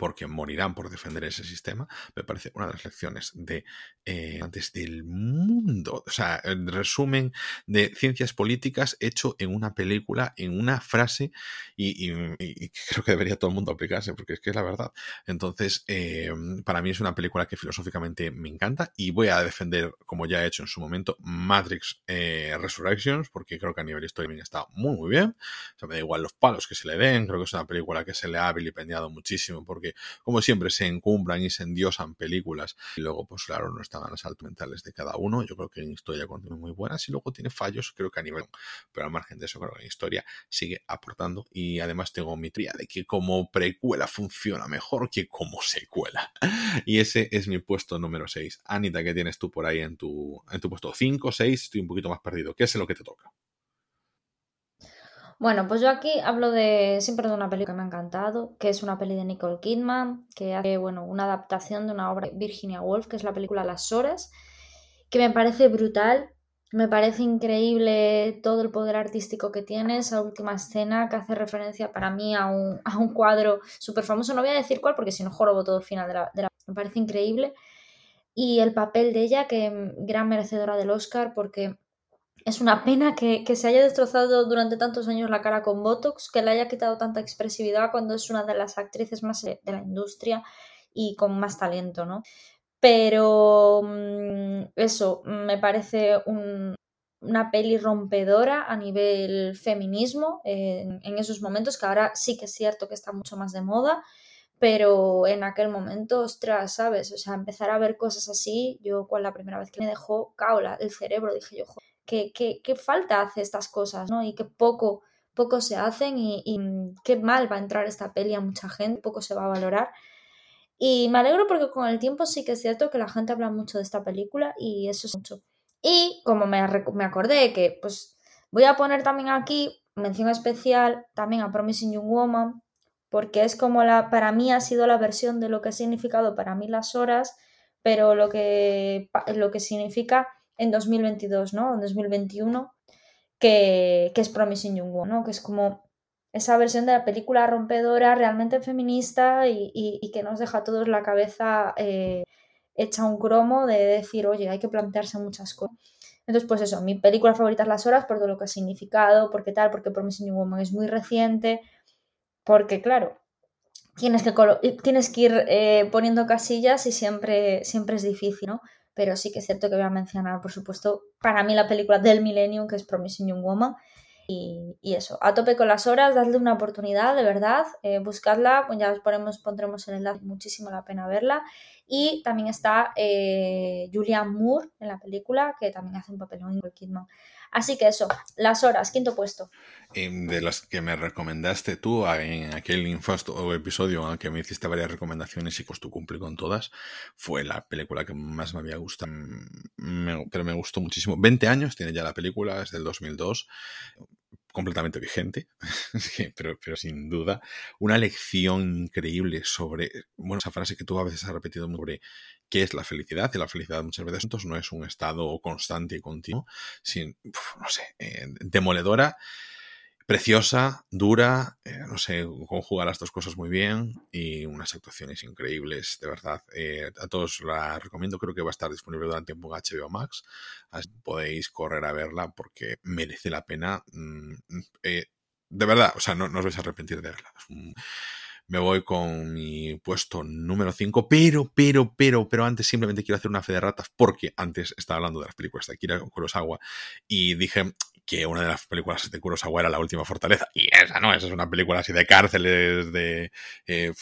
Porque morirán por defender ese sistema, me parece una de las lecciones de eh, antes del mundo. O sea, el resumen de ciencias políticas hecho en una película, en una frase, y, creo que debería todo el mundo aplicarse, porque es que es la verdad. Entonces, eh, para mí es una película que filosóficamente me encanta y voy a defender, como ya he hecho en su momento, Matrix eh, Resurrections, porque creo que a nivel histórico está muy, muy bien. O sea, me da igual los palos que se le den, creo que es una película que se le ha vilipendiado muchísimo, porque como siempre, se encumbran y se endiosan películas y luego, pues claro, no están a las altas mentales de cada uno. Yo creo que en historia continúa muy buenas y luego tiene fallos, creo que a nivel, pero al margen de eso, creo que en historia sigue aportando y además tengo mi tría de que como precuela funciona mejor que como secuela. [LAUGHS] Y ese es mi puesto número 6. Anita, ¿qué tienes tú por ahí en tu, en tu puesto 5, 6? Estoy un poquito más perdido. ¿Qué es lo que te toca? Bueno, pues yo aquí hablo de siempre de una película que me ha encantado, que es una peli de Nicole Kidman, que hace, bueno, una adaptación de una obra de Virginia Woolf, que es la película Las Horas, que me parece brutal, me parece increíble todo el poder artístico que tiene, esa última escena que hace referencia para mí a un, a un cuadro súper famoso, no voy a decir cuál porque si no jorobo todo el final de la, de la... Me parece increíble. Y el papel de ella, que gran merecedora del Oscar, porque es una pena que, se haya destrozado durante tantos años la cara con Botox, que le haya quitado tanta expresividad cuando es una de las actrices más de la industria y con más talento, ¿no? Pero mm, eso, me parece una peli rompedora a nivel feminismo en, en, esos momentos, que ahora sí que es cierto que está mucho más de moda, pero en aquel momento, ostras, ¿sabes? O sea, empezar a ver cosas así, yo cuando la primera vez que me dejó caola el cerebro, dije yo, joder, qué, falta hace estas cosas, ¿no? Y qué poco, poco se hacen y, qué mal va a entrar esta peli a mucha gente, poco se va a valorar. Y me alegro porque con el tiempo sí que es cierto que la gente habla mucho de esta película y eso es mucho. Y como me, me acordé que pues voy a poner también aquí mención especial también a Promising Young Woman, porque es como la, para mí ha sido la versión de lo que ha significado para mí las horas, pero lo que, lo que significa en 2022, ¿no? En 2021, que, que es Promising Young Woman, ¿no? Que es como esa versión de la película rompedora, realmente feminista y, que nos deja a todos la cabeza eh, hecha un cromo de decir, oye, hay que plantearse muchas cosas. Entonces, pues eso, mi película favorita es Las Horas por todo lo que ha significado, porque tal, porque Promising Young Woman es muy reciente, porque claro, tienes que, tienes que ir eh, poniendo casillas y siempre, siempre es difícil, ¿no? Pero sí que es cierto que voy a mencionar, por supuesto, para mí la película del Millennium, que es Promising Young Woman. Y, eso, a tope con las horas, dadle una oportunidad, de verdad, eh, buscadla, pues ya os ponemos, pondremos el enlace, muchísimo la pena verla. Y también está eh, Julianne Moore en la película, que también hace un papel muy Kidman. Así que eso, las horas, quinto puesto. De las que me recomendaste tú en aquel infasto episodio en el que me hiciste varias recomendaciones y pues tú cumplí con todas, fue la película que más me había gustado, pero me gustó muchísimo. 20 años tiene ya la película, es del 2002 completamente vigente, [LAUGHS] pero, pero sin duda, una lección increíble sobre, bueno, esa frase que tú a veces has repetido sobre qué es la felicidad, y la felicidad muchas veces no es un estado constante y continuo, sin, no sé, eh, demoledora preciosa, dura, eh, no sé, conjuga las dos cosas muy bien y unas actuaciones increíbles, de verdad. Eh, a todos la recomiendo, creo que va a estar disponible durante un HBO Max. podéis correr a verla porque merece la pena. Mm, eh, de verdad, o sea, no, no, os vais a arrepentir de verla. me voy con mi puesto número 5, pero, pero, pero, pero antes simplemente quiero hacer una fe de ratas porque antes estaba hablando de las películas de Akira Kurosawa y dije, que una de las películas de Kurosawa era La Última Fortaleza, y esa no, esa es una película así de cárceles, de, eh,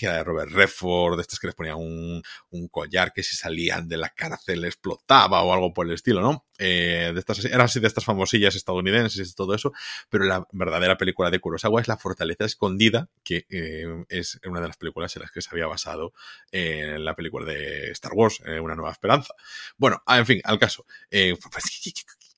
de Robert Redford, de estas que les ponían un, un, collar que si salían de la cárcel explotaba o algo por el estilo, ¿no? Eh, de estas, eran así de estas famosillas estadounidenses y todo eso, pero la verdadera película de Kurosawa es La Fortaleza Escondida, que eh, es una de las películas en las que se había basado en la película de Star Wars, Una Nueva Esperanza. Bueno, en fin, al caso. Pues,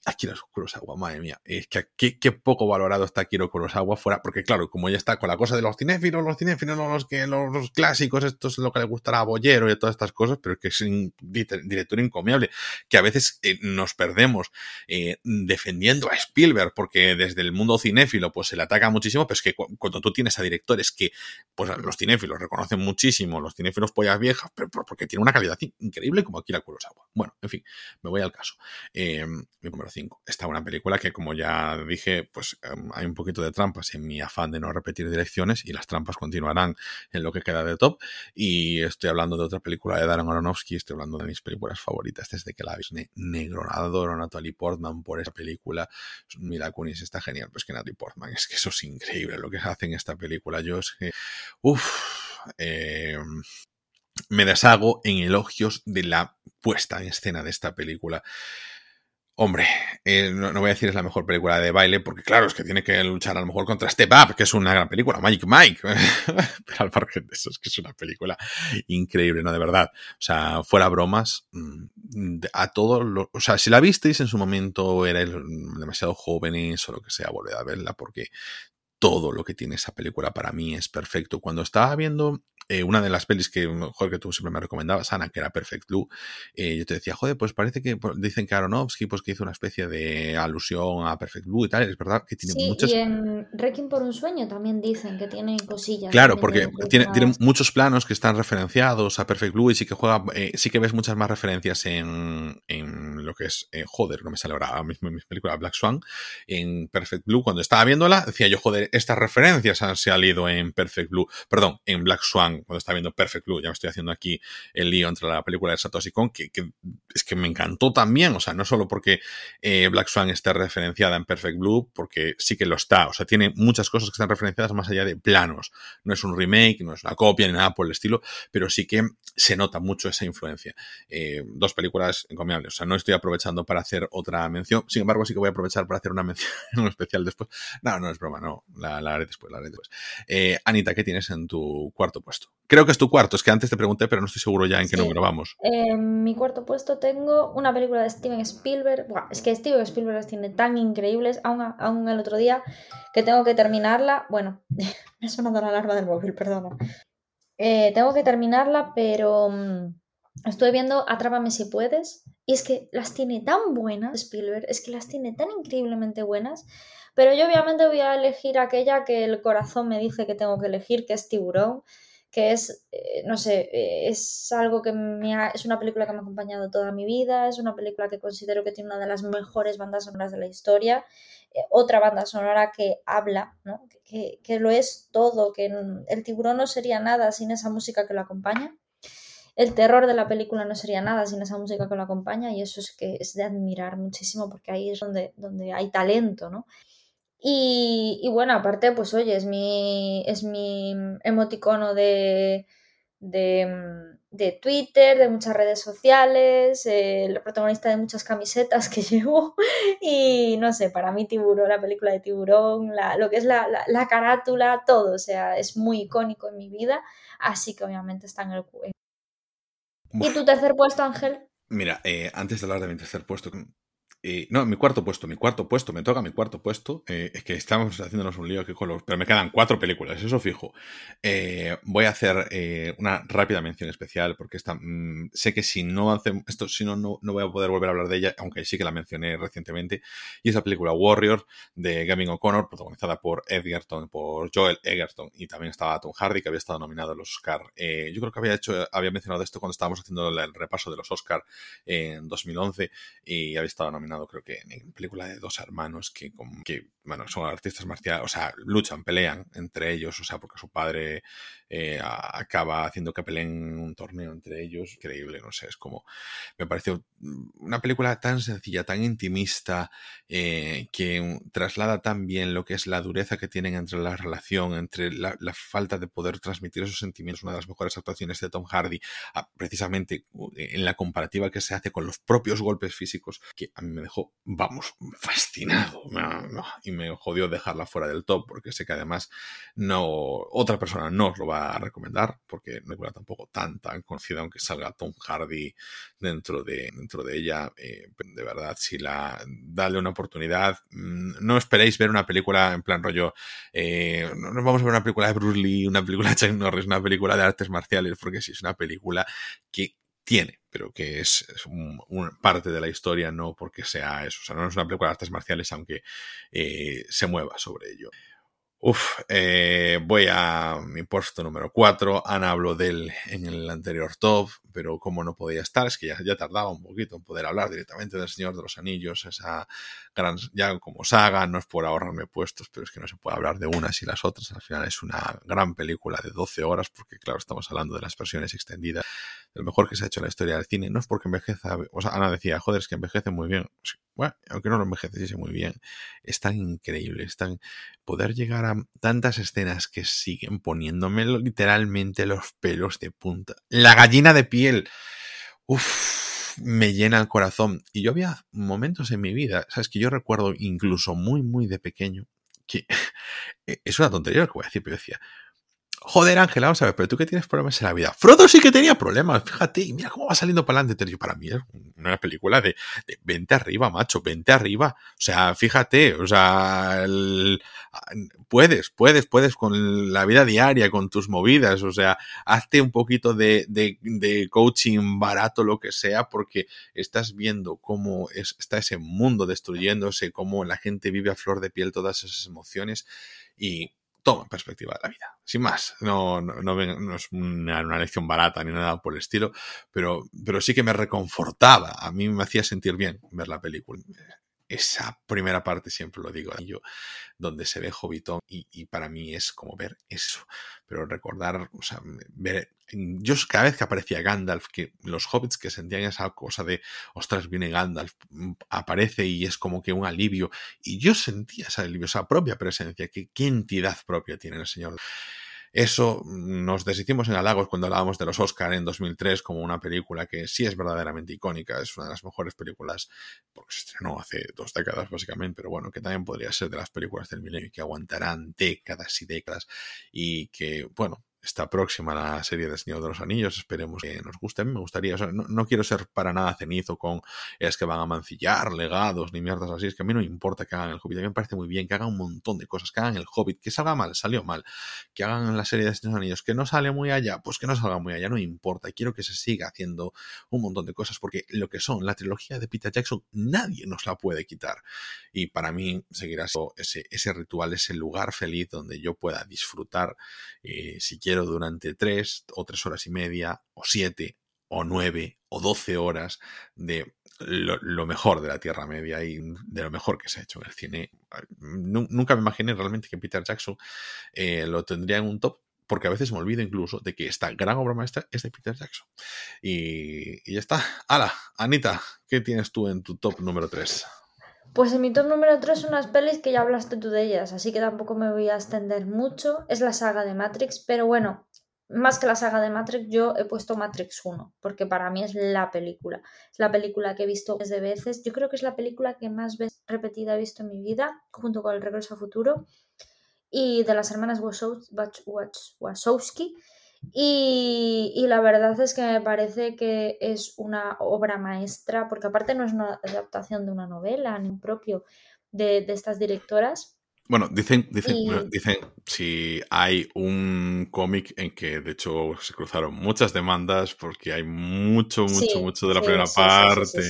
Akira Kurosawa, madre mía, es que qué, poco valorado está Akira Kurosawa fuera, porque claro, como ella está con la cosa de los cinéfilos, los cinéfilos, los, que, los, clásicos, esto es lo que le gustará a Bollero y todas estas cosas, pero es que es un director encomiable, que a veces eh, nos perdemos eh, defendiendo a Spielberg, porque desde el mundo cinéfilo pues se le ataca muchísimo, pero es que cuando tú tienes a directores que pues los cinéfilos reconocen muchísimo, los cinéfilos pollas viejas, pero porque tiene una calidad increíble como Akira Kurosawa. Bueno, en fin, me voy al caso. Eh, mi número 5. Está una película que, como ya dije, pues em, hay un poquito de trampas en mi afán de no repetir direcciones y las trampas continuarán en lo que queda de top. Y estoy hablando de otra película de Darren Aronofsky, estoy hablando de mis películas favoritas desde que la vi. Negro, adoro Natalie Portman por esa película. Mila Kunis está genial, pues que Natalie Portman, es que eso es increíble lo que hace en esta película. Yo es que, uff, em, me deshago en elogios de la puesta en escena de esta película. Hombre, eh, no, voy a decir es la mejor película de baile, porque claro, es que tiene que luchar a lo mejor contra Step Up, que es una gran película, Magic Mike. [LAUGHS] Pero al margen de eso, es que es una película increíble, ¿no? De verdad. O sea, fuera bromas, mm, a todos los. O sea, si la visteis en su momento, erais demasiado jóvenes o lo que sea, volved a verla, porque todo lo que tiene esa película para mí es perfecto. Cuando estaba viendo eh, una de las pelis que, mejor que tú siempre me recomendabas, Ana, que era Perfect Blue, eh, yo te decía, joder, pues parece que pues, dicen que Aronofsky pues, que hizo una especie de alusión a Perfect Blue y tal, es verdad que tiene sí, muchas... y en Requiem por un sueño también dicen que tiene cosillas. Claro, porque tiene, tiene, muchos planos que están referenciados a Perfect Blue y sí que juega, eh, sí que ves muchas más referencias en, en lo que es, joder, no me sale ahora mismo en mis películas Black Swan, en Perfect Blue, cuando estaba viéndola, decía yo, joder, estas referencias han salido en Perfect Blue, perdón, en Black Swan cuando estaba viendo Perfect Blue, ya me estoy haciendo aquí el lío entre la película de Satoshi Kon, que, es que me encantó también, o sea, no solo porque eh, Black Swan esté referenciada en Perfect Blue, porque sí que lo está, o sea, tiene muchas cosas que están referenciadas más allá de planos, no es un remake, no es una copia ni nada por el estilo, pero sí que se nota mucho esa influencia. Eh, dos películas encomiables, o sea, no estoy aprovechando para hacer otra mención, sin embargo, sí que voy a aprovechar para hacer una mención [LAUGHS] especial después. No, no es broma, no, la, haré después, la haré después. Eh, Anita, ¿qué tienes en tu cuarto puesto? Creo que es tu cuarto, es que antes te pregunté, pero no estoy seguro ya en qué número vamos. En mi cuarto puesto tengo una película de Steven Spielberg. es que Steven Spielberg las tiene tan increíbles, aún, aún el otro día, que tengo que terminarla. Bueno, [LAUGHS] me ha sonado la alarma del móvil, perdona. Eh, tengo que terminarla, pero mm, estoy viendo Atrápame si puedes. Y es que las tiene tan buenas, Spielberg, es que las tiene tan increíblemente buenas. Pero yo obviamente voy a elegir aquella que el corazón me dice que tengo que elegir, que es Tiburón que es, eh, no sé, eh, es algo que me es una película que me ha acompañado toda mi vida, es una película que considero que tiene una de las mejores bandas sonoras de la historia, eh, otra banda sonora que habla, ¿no? que, que, lo es todo, que el tiburón no sería nada sin esa música que lo acompaña. El terror de la película no sería nada sin esa música que lo acompaña y eso es que es de admirar muchísimo porque ahí es donde, donde hay talento, ¿no? Y, bueno, aparte, pues oye, es mi, es mi emoticono de, de, de Twitter, de muchas redes sociales, el protagonista de muchas camisetas que [LAUGHS] llevo. Y no sé, para mí Tiburón, la película de Tiburón, la, lo que es la, la, carátula, todo, o sea, es muy icónico en mi vida, así que obviamente está en el... ¿Y tu tercer puesto, Ángel? Mira, eh, antes de hablar de mi tercer puesto, eh, no, mi cuarto puesto, mi cuarto puesto, me toca mi cuarto puesto. Eh, es que estamos haciéndonos un lío aquí con los. Pero me quedan cuatro películas, eso fijo. Eh, voy a hacer una rápida mención especial porque esta, mm, sé que si no hacemos esto, si no, no, voy a poder volver a hablar de ella, aunque sí que la mencioné recientemente. Y es la película Warrior de Gavin O'Connor, protagonizada por Edgerton, por Joel Egerton y también estaba Tom Hardy, que había estado nominado a los Oscar. yo creo que había hecho, había mencionado esto cuando estábamos haciendo el repaso de los Oscar en 2011 y había estado nominado creo que en película de dos hermanos que, bueno, son artistas marciales, o sea, luchan, pelean entre ellos, o sea, porque su padre eh, acaba haciendo que peleen un torneo entre ellos. Increíble, no sé, es como. Me pareció una película tan sencilla, tan intimista, eh, que traslada tan bien lo que es la dureza que tienen entre la relación, entre la, falta de poder transmitir esos sentimientos. Una de las mejores actuaciones de Tom Hardy, precisamente en la comparativa que se hace con los propios golpes físicos, que a mí me dejó, vamos, fascinado. Y me jodió dejarla fuera del top porque sé que además no otra persona no os lo va a recomendar porque no es tampoco tan tan conocida aunque salga Tom Hardy dentro de, dentro de ella. Eh, de verdad, si la dale una oportunidad, mm, no esperéis ver una película en plan rollo, eh, no vamos a ver una película de Bruce Lee, una película de Chuck Norris, una película de artes marciales, porque si es una película que tiene, pero que es, una parte de la historia, no porque sea eso. O sea, no es una película de artes marciales, aunque eh, se mueva sobre ello. Uf, eh, voy a mi puesto número 4. Ana habló de él en el anterior top, pero como no podía estar, es que ya, ya, tardaba un poquito en poder hablar directamente del Señor de los Anillos, esa gran, ya como saga, no es por ahorrarme puestos, pero es que no se puede hablar de unas y las otras. Al final es una gran película de 12 horas, porque claro, estamos hablando de las versiones extendidas el mejor que se ha hecho en la historia del cine. No es porque envejeza, o sea, Ana decía, joder, es que envejece muy bien. Bueno, aunque no lo envejeciese muy bien, es tan increíble, es tan poder llegar a tantas escenas que siguen poniéndome literalmente los pelos de punta. La gallina de piel. Uff, me llena el corazón. Y yo había momentos en mi vida, sabes que yo recuerdo incluso muy, muy de pequeño, que [LAUGHS] es una tontería lo que voy a decir, pero yo decía, Joder, Ángela, vamos a ver, pero tú que tienes problemas en la vida. Frodo sí que tenía problemas, fíjate, y mira cómo va saliendo para adelante. Yo, para mí es una película de, vente arriba, macho, vente arriba. O sea, fíjate, o sea, puedes, puedes, puedes con la vida diaria, con tus movidas, o sea, hazte un poquito de, de, coaching barato, lo que sea, porque estás viendo cómo está ese mundo destruyéndose, cómo la gente vive a flor de piel todas esas emociones y toma perspectiva de la vida. Sin más, no, no, no, es una, una, lección barata ni nada por el estilo, pero, pero sí que me reconfortaba. A mí me hacía sentir bien ver la película esa primera parte, siempre lo digo, yo, donde se ve Hobbiton y, para mí es como ver eso. Pero recordar, o sea, ver, yo cada vez que aparecía Gandalf, que los hobbits que sentían esa cosa de, ostras, viene Gandalf, mm, aparece y es como que un alivio. Y yo sentía ese alivio, esa propia presencia, que qué entidad propia tiene el Señor. Eso nos deshicimos en halagos cuando hablábamos de los Oscar en 2003 como una película que sí es verdaderamente icónica, es una de las mejores películas, porque se estrenó hace dos décadas básicamente, pero bueno, que también podría ser de las películas del milenio que aguantarán décadas y décadas y que, bueno, está próxima la serie de Señor de los Anillos, esperemos que nos guste. A mí me gustaría, no, quiero ser para nada cenizo con es que van a mancillar legados ni mierdas así, es que a mí no importa que hagan el Hobbit, a mí me parece muy bien que hagan un montón de cosas, que hagan el Hobbit, que salga mal, salió mal, que hagan la serie de Señor de los Anillos, que no sale muy allá, pues que no salga muy allá, no importa, quiero que se siga haciendo un montón de cosas, porque lo que son la trilogía de Peter Jackson, nadie nos la puede quitar. Y para mí seguirá ese, ese ritual, ese lugar feliz donde yo pueda disfrutar, eh, si quiero durante tres o tres horas y media, o siete, o nueve, o doce horas de lo, mejor de la Tierra Media y de lo mejor que se ha hecho en el cine. Nunca me imaginé realmente que Peter Jackson eh, lo tendría en un top, porque a veces me olvido incluso de que esta gran obra maestra es de Peter Jackson. Y, ya está. ¡Hala! Anita, ¿qué tienes tú en tu top número 3? Pues en mi top número 3 son unas pelis que ya hablaste tú de ellas, así que tampoco me voy a extender mucho. Es la saga de Matrix, pero bueno, más que la saga de Matrix, yo he puesto Matrix 1, porque para mí es la película. Es la película que he visto desde veces. Yo creo que es la película que más veces repetida he visto en mi vida, junto con El Regreso a Futuro. Y de las hermanas Wachowski. Y, la verdad es que me parece que es una obra maestra, porque aparte no es una adaptación de una novela ni un propio de, estas directoras. Bueno, dicen, dicen, dicen si hay un cómic en que de hecho se cruzaron muchas demandas porque hay mucho, mucho, mucho de la primera parte.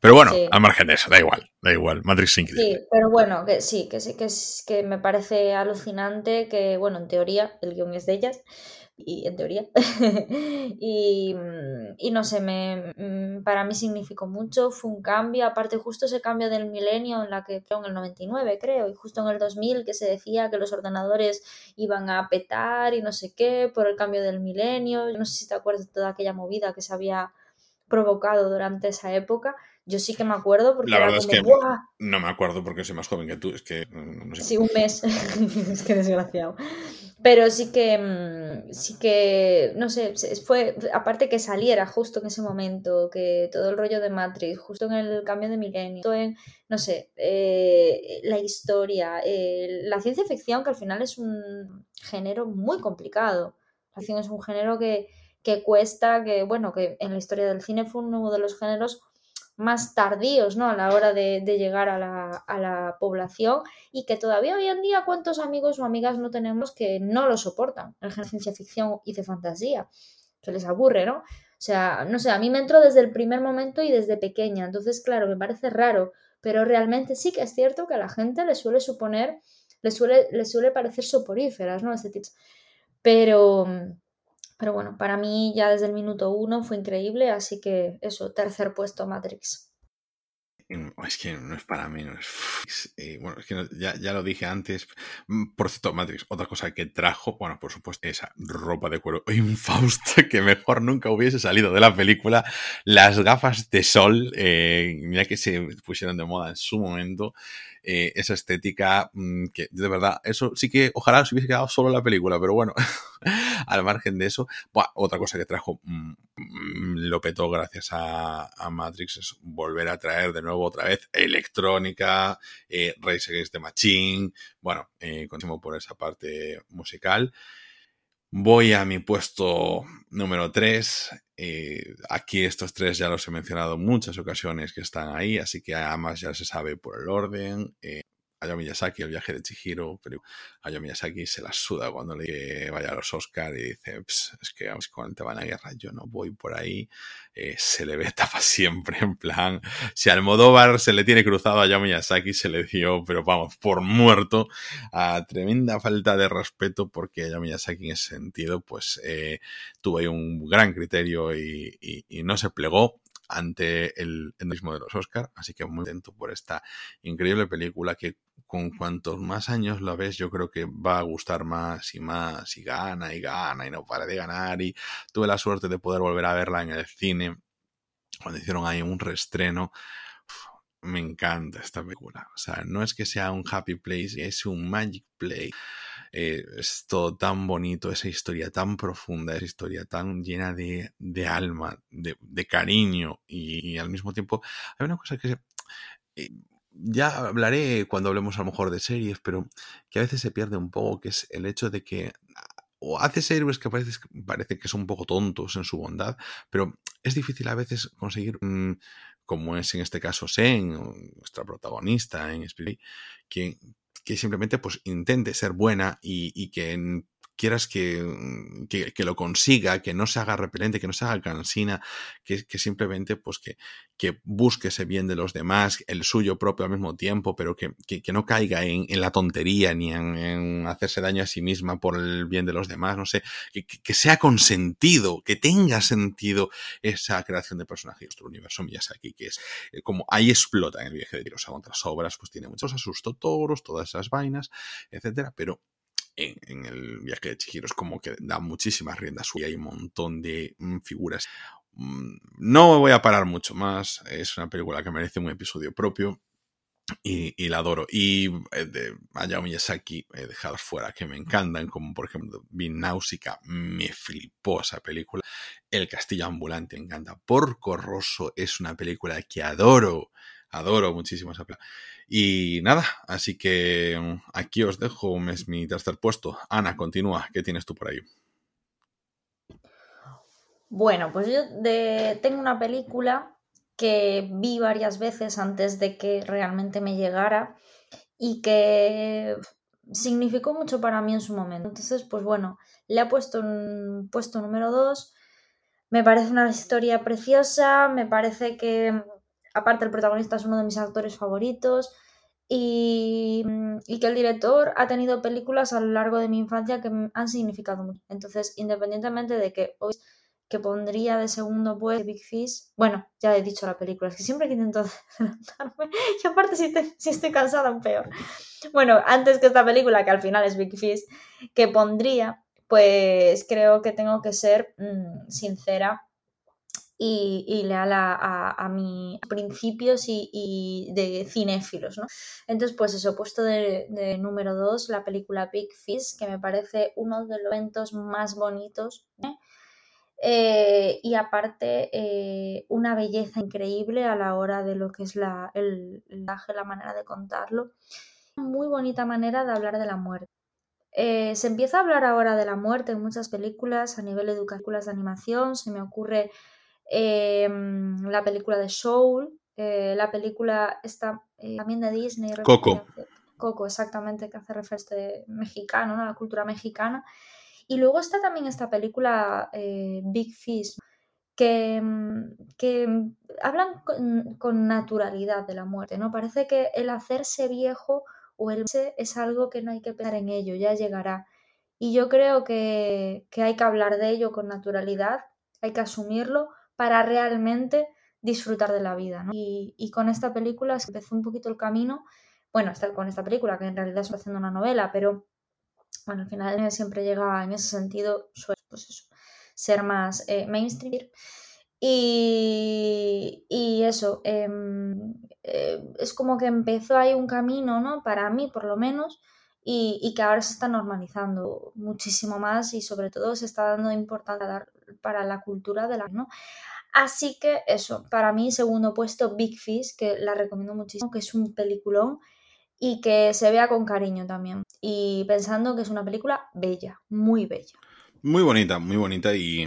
Pero bueno, al margen de eso, da igual, da igual. Matrix increíble. Sí, pero bueno, que sí, que sí, que, es, que me parece alucinante que, bueno, en teoría el guion es de ellas, y en teoría. [LAUGHS] y, y, no sé, me, mm, para mí significó mucho, fue un cambio, aparte justo ese cambio del milenio en la que creo en el 99 creo, y justo en el 2000 que se decía que los ordenadores iban a petar y no sé qué por el cambio del milenio, yo no sé si te acuerdas de toda aquella movida que se había provocado durante esa época, Yo sí que me acuerdo porque La era verdad es como, que "Buah". no me acuerdo porque soy más joven que tú. Es que mm, no sé. Sí, un mes. [LAUGHS] es que desgraciado. Pero sí que, mm, sí que, no sé, fue, aparte que saliera justo en ese momento, que todo el rollo de Matrix, justo en el cambio de milenio, en, no sé, eh, la historia, eh, la ciencia ficción, que al final es un género muy complicado. La ficción es un género que, que cuesta, que, bueno, que en la historia del cine fue uno de los géneros más tardíos, ¿no? A la hora de, llegar a la, población y que todavía hoy en día cuántos amigos o amigas no tenemos que no lo soportan, de ciencia ficción y de fantasía, que les aburre, ¿no? O sea, no sé, a mí me entró desde el primer momento y desde pequeña, entonces, claro, me parece raro, pero realmente sí que es cierto que a la gente le suele suponer, le suele, le suele parecer soporíferas, ¿no? Este tipo. Pero, pero bueno, para mí ya desde el minuto uno fue increíble, así que eso, tercer puesto Matrix. Mm, Es que no es para menos. Es, eh, bueno, es que no- ya, ya lo dije antes. Mm, Por cierto, Matrix, otra cosa que trajo, bueno, por supuesto, esa ropa de cuero infausta [LAUGHS] que mejor nunca hubiese salido de la película. Las gafas de sol, eh, ya que se pusieron de moda en su momento. Eh, esa estética mm, que de verdad, eso sí que ojalá se hubiese quedado solo en la película, pero bueno, [LAUGHS] al margen de eso, otra cosa que trajo, mm, mm, lo petó gracias a, Matrix, es volver a traer de nuevo otra vez electrónica, eh, Race Against the Machine, bueno, eh, por esa parte musical. Voy a mi puesto número 3. aquí estos tres ya los he mencionado en muchas ocasiones que están ahí, así que además ya se sabe por el orden. Eh, Hayao Miyazaki, el viaje de Chihiro, pero Hayao Miyazaki se la suda cuando le vaya a los Oscar y dice, "Ps, es que cuando te van a guerra yo no voy por ahí. Eh, se le ve [LAUGHS] tapa siempre, en plan, si al Almodóvar se le tiene cruzado a Hayao Miyazaki, se le dio, pero vamos, por muerto, a tremenda falta de respeto porque Hayao Miyazaki en ese sentido, pues eh, tuvo ahí un gran criterio y, no se plegó ante el endemismo de los Oscar, así que muy contento por esta increíble película que con cuantos más años la ves yo creo que va a gustar más y más y gana y gana y no para de ganar y tuve la suerte de poder volver a verla en el cine cuando hicieron ahí un reestreno. Uf, me encanta esta película. O sea no es que sea un happy place es un magic place. Eh, es todo tan bonito, esa historia tan profunda, esa historia tan llena de, de alma, de, de cariño y, al mismo tiempo hay una cosa que eh, ya hablaré cuando hablemos a lo mejor de series, pero que a veces se pierde un poco, que es el hecho de que o haces héroes que parece, parece que son un poco tontos en su bondad, pero es difícil a veces conseguir, mmm, como es en este caso Sen, nuestra protagonista en Spirit, que, que simplemente pues intente ser buena y, y que quieras que, que, que, lo consiga, que no se haga repelente, que no se haga cansina, que, simplemente pues que, que, busque ese bien de los demás, el suyo propio al mismo tiempo, pero que, no caiga en, la tontería ni en, hacerse daño a sí misma por el bien de los demás, no sé, que, sea consentido, que tenga sentido esa creación de personajes, nuestro universo Miyazaki, que es eh, como ahí explota en el viaje de Dios, a otras obras, pues tiene muchos asustos, toros, todas esas vainas, etcétera, pero en, el viaje de Chihiro es como que da muchísimas riendas y hay un montón de mm, figuras. Mm, no me voy a parar mucho más, es una película que merece un episodio propio. Y, y la adoro. Y eh, de Hayao Miyazaki he dejado fuera que me encantan, como por ejemplo Bin Náusica, me flipó esa película. El Castillo Ambulante me encanta. Porco Rosso es una película que adoro, adoro muchísimo esa película. Y nada, así que mm, aquí os dejo, es mi tercer puesto. Ana, continúa, ¿qué tienes tú por ahí? Bueno, pues yo tengo una película que vi varias veces antes de que realmente me llegara y que significó mucho para mí en su momento. Entonces, pues bueno, le he puesto un puesto número 2. Me parece una historia preciosa, me parece que aparte el protagonista es uno de mis actores favoritos y, que el director ha tenido películas a lo largo de mi infancia que han significado mucho. Entonces, independientemente de que hoy que pondría de segundo pues Big Fish, bueno, ya he dicho la película, es que siempre que intento [LAUGHS] adelantarme y aparte si, te, si estoy cansada peor. Bueno, antes que esta película, que al final es Big Fish, que pondría, pues creo que tengo que ser mmm, sincera y, leal a, mis principios y, de cinéfilos, ¿no? Entonces, pues eso, puesto de, número dos la película Big Fish, que me parece uno de los eventos más bonitos, ¿eh? Eh, y aparte eh, una belleza increíble a la hora de lo que es la, el, la manera de contarlo. Muy bonita manera de hablar de la muerte. se empieza a hablar ahora de la muerte en muchas películas a nivel de películas de animación. Se me ocurre Em, la película de Soul, eh, la película está eh, también de Disney. Coco. Coco, exactamente, que hace referencia de mexicano, ¿no? la cultura mexicana. Y luego está también esta película eh, Big Fish, que, mm, que hablan con, naturalidad de la muerte, ¿no? Parece que el hacerse viejo o el es algo que no hay que pensar en ello, ya llegará. Y yo creo que, que hay que hablar de ello con naturalidad, hay que asumirlo, para realmente disfrutar de la vida. Y, con esta película se empezó un poquito el camino, bueno, con esta película, que en realidad estoy haciendo una novela, pero bueno, al final siempre llega en ese sentido, pues ser más eh, mainstream. Y, eso, em, eh, es como que empezó ahí un camino, ¿no? Para mí, por lo menos, y, y, que ahora se está normalizando muchísimo más y sobre todo se está dando importancia para la cultura de la, ¿no? Así que eso, para mí segundo puesto Big Fish, que la recomiendo muchísimo, que es un peliculón y que se vea con cariño también. Y pensando que es una película bella, muy bella. Muy bonita, muy bonita y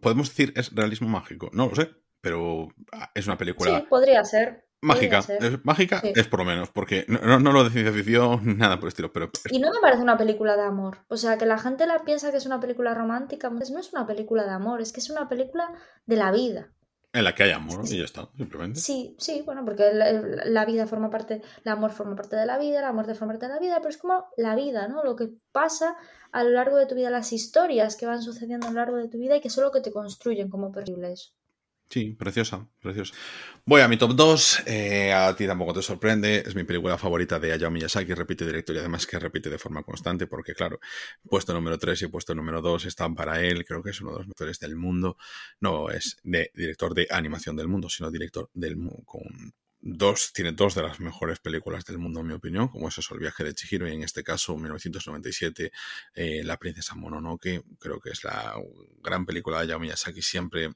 podemos decir es realismo mágico, no lo sé, pero es una película. Sí, podría ser. Mágica, es, mágica es por lo menos, porque no, no, lo de ciencia ficción, [LAUGHS] nada por el estilo, pero... Y no me parece una película de amor, o sea, que la gente la piensa que es una película romántica, no es una película de amor, es que es una película de la vida. En la que hay amor y ya está, simplemente. Sí, sí, bueno, porque la, vida forma parte, el amor forma parte de la vida, la muerte forma parte de la vida, pero es como la vida, ¿no? Lo que pasa a lo largo de tu vida, las historias que van sucediendo a lo largo de tu vida y que son lo que te construyen como posible eso. Sí, preciosa, preciosa. Voy a mi top 2. Eh, a ti tampoco te sorprende. Es mi película favorita de Hayao Miyazaki. Repite director y además que repite de forma constante porque, claro, puesto número 3 y puesto número 2 están para él. Creo que es uno de los mejores del mundo. No es de director de animación del mundo, sino director del con dos, tiene dos de las mejores películas del mundo, en mi opinión, como es eso, El viaje de Chihiro, y en este caso, 1997, eh, La princesa Mononoke, creo que es la gran película de Hayao Miyazaki, siempre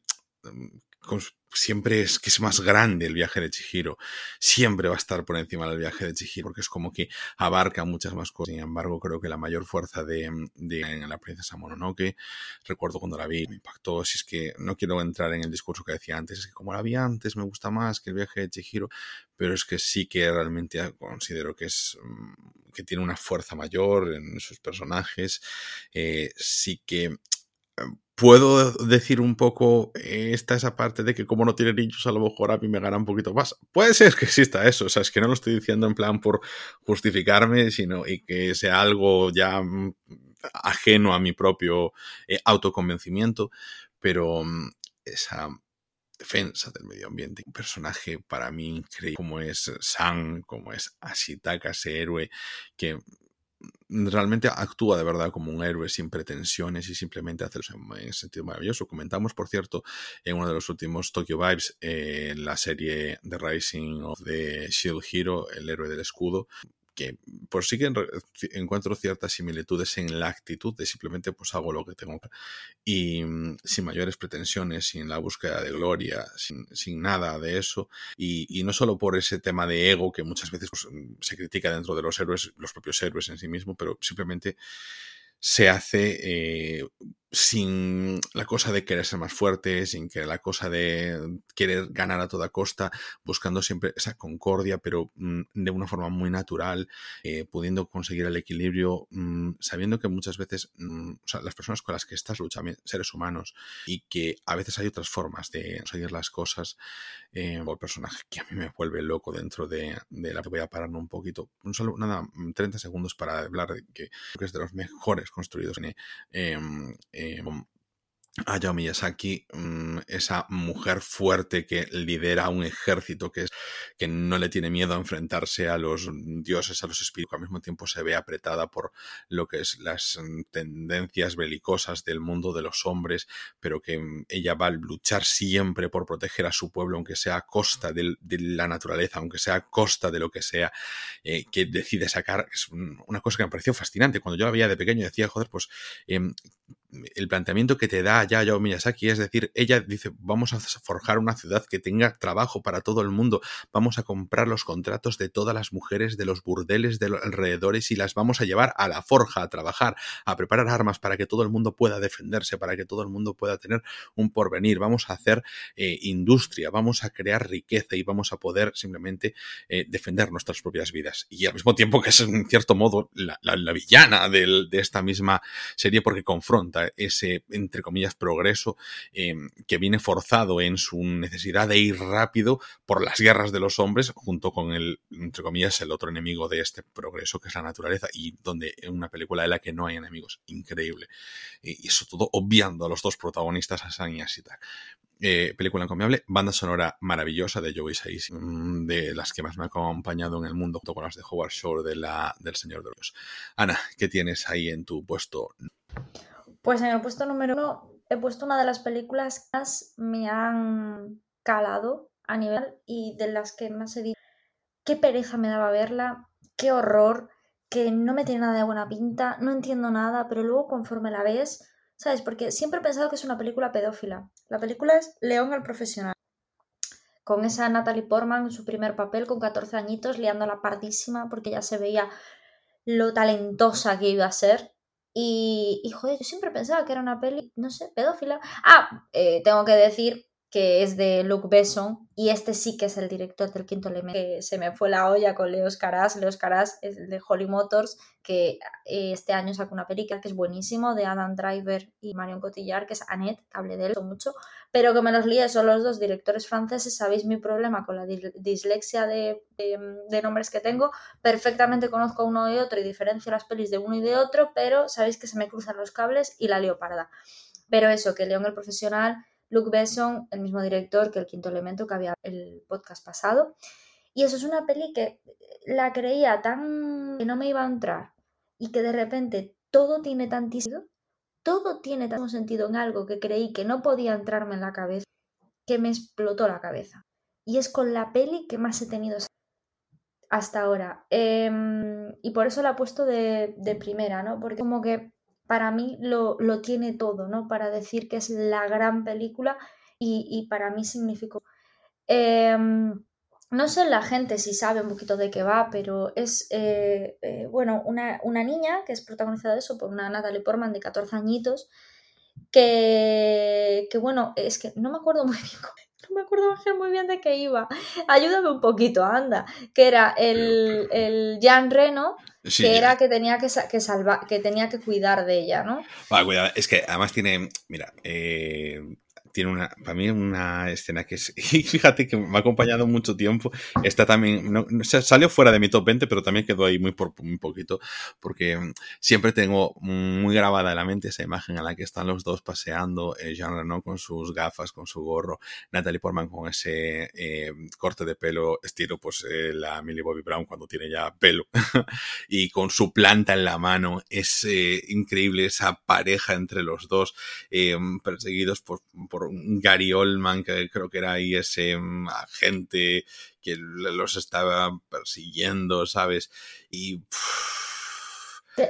siempre es que es más grande el viaje de Chihiro, siempre va a estar por encima del viaje de Chihiro, porque es como que abarca muchas más cosas. Sin embargo, creo que la mayor fuerza de, de la princesa Mononoke, recuerdo cuando la vi, me impactó. Si es que no quiero entrar en el discurso que decía antes, es que como la vi antes me gusta más que el viaje de Chihiro, pero es que sí que realmente considero que es mm, que tiene una fuerza mayor en sus personajes, eh, sí que puedo decir un poco eh, esta esa parte de que como no tiene niños a lo mejor a mí me gana un poquito más. Puede ser que exista eso, o sea, es que no lo estoy diciendo en plan por justificarme, sino y que sea algo ya mm, ajeno a mi propio eh, autoconvencimiento, pero mm, esa defensa del medio ambiente, un personaje para mí increíble como es San, como es Ashitaka, ese héroe que realmente actúa de verdad como un héroe sin pretensiones y simplemente hace en sentido maravilloso. Comentamos, por cierto, en uno de los últimos Tokyo Vibes, eh, la serie The Rising of the Shield Hero, el héroe del escudo, que por sí que encuentro ciertas similitudes en la actitud de simplemente pues hago lo que tengo y mm, sin mayores pretensiones, sin la búsqueda de gloria, sin, sin nada de eso. Y, y, no solo por ese tema de ego que muchas veces pues, se critica dentro de los héroes, los propios héroes en sí mismos, pero simplemente se hace eh, sin la cosa de querer ser más fuerte, sin que la cosa de querer ganar a toda costa, buscando siempre esa concordia, pero mm, de una forma muy natural, eh, pudiendo conseguir el equilibrio, mm, sabiendo que muchas veces mm, las personas con las que estás luchan, seres humanos, y que a veces hay otras formas de conseguir las cosas, eh, el personaje que a mí me vuelve loco dentro de, la voy a pararme un poquito, un solo, nada, 30 segundos para hablar de que, que es de los mejores construidos en, em, eh, Hayao Miyazaki, mm, esa mujer fuerte que lidera un ejército que, es, que no le tiene miedo a enfrentarse a los dioses, a los espíritus, al mismo tiempo se ve apretada por lo que es las mm, tendencias belicosas del mundo de los hombres, pero que mm, ella va a luchar siempre por proteger a su pueblo, aunque sea a costa de, la naturaleza, aunque sea a costa de lo que sea, eh, que decide sacar. Es una cosa que me pareció fascinante. Cuando yo la veía de pequeño decía, joder, pues em, el planteamiento que te da ya Yao Miyazaki, es decir, ella dice, vamos a forjar una ciudad que tenga trabajo para todo el mundo, vamos a comprar los contratos de todas las mujeres de los burdeles de los alrededores y las vamos a llevar a la forja a trabajar, a preparar armas para que todo el mundo pueda defenderse, para que todo el mundo pueda tener un porvenir, vamos a hacer eh, industria, vamos a crear riqueza y vamos a poder simplemente eh, defender nuestras propias vidas. Y al mismo tiempo que es en cierto modo la, villana de esta misma serie porque confronta ese, entre comillas, progreso em, que viene forzado en su necesidad de ir rápido por las guerras de los hombres, junto con el, entre comillas, el otro enemigo de este progreso, que es la naturaleza, y donde en una película de la que no hay enemigos. Increíble. Y eso todo obviando a los dos protagonistas, a San y a. Eh, película encomiable, banda sonora maravillosa de Joey Saisi, mm, de las que más me ha acompañado en el mundo, junto con las de Howard Shore de la, del Señor de los. Ana, ¿qué tienes ahí en tu puesto? Pues en el puesto número uno he puesto una de las películas que más me han calado a nivel y de las que más he dicho qué pereza me daba verla, qué horror, que no me tiene nada de buena pinta, no entiendo nada, pero luego conforme la ves, ¿sabes? Porque siempre he pensado que es una película pedófila. La película es León el profesional. Con esa Natalie Portman en su primer papel, con 14 añitos, liando la pardísima, porque ya se veía lo talentosa que iba a ser. Y, y, joder, yo siempre pensaba que era una peli, no sé, pedófila. Ah, eh, tengo que decir que es de Luke Besson, y este sí que es el director del quinto elemento, que se me fue la olla con Leos Caras. Leos Caras es de Holly Motors, que eh, este año sacó una película que es buenísimo, de Adam Driver y Marion Cotillard, que es Annette, que hablé de él mucho, pero que me los líe, son los dos directores franceses, sabéis mi problema con la dislexia de, de, nombres que tengo, perfectamente conozco uno y otro y diferencio las pelis de uno y de otro, pero sabéis que se me cruzan los cables y la leoparda. Pero eso, que León el Profesional Luke Besson, el mismo director que El Quinto Elemento que había el podcast pasado. Y eso es una peli que la creía tan que no me iba a entrar y que de repente todo tiene tantísimo, todo tiene tanto sentido en algo que creí que no podía entrarme en la cabeza, que me explotó la cabeza. Y es con la peli que más he tenido hasta ahora. Em, y por eso la he puesto de, de primera, ¿no? Porque como que para mí lo, tiene todo, ¿no? Para decir que es la gran película y, para mí significó. Em, no sé la gente si sabe un poquito de qué va, pero es, eh, eh, bueno, una, niña que es protagonizada de eso por una Natalie Portman de 14 añitos, que, que bueno, es que no me acuerdo muy bien [LAUGHS] no me acuerdo [LAUGHS] muy bien de qué iba. Ayúdame un poquito, anda. Que era el, el Jean Reno, que era que tenía que, que salvar, que tenía que cuidar de ella, ¿no? cuidado. Es que además tiene, mira, eh, tiene una, para mí una escena que es, [LAUGHS] y fíjate que me ha acompañado mucho tiempo, está también, no, salió fuera de mi top 20, pero también quedó ahí muy por un poquito, porque mm, siempre tengo muy grabada en la mente esa imagen en la que están los dos paseando, eh, Jean Reno con sus gafas, con su gorro, Natalie Portman con ese eh, corte de pelo estilo pues eh, la Millie Bobby Brown cuando tiene ya pelo, [LAUGHS] y con su planta en la mano, es increíble esa pareja entre los dos, perseguidos por, por Gary Oldman, que creo que era ahí ese mm, agente que los estaba persiguiendo, ¿sabes? Y...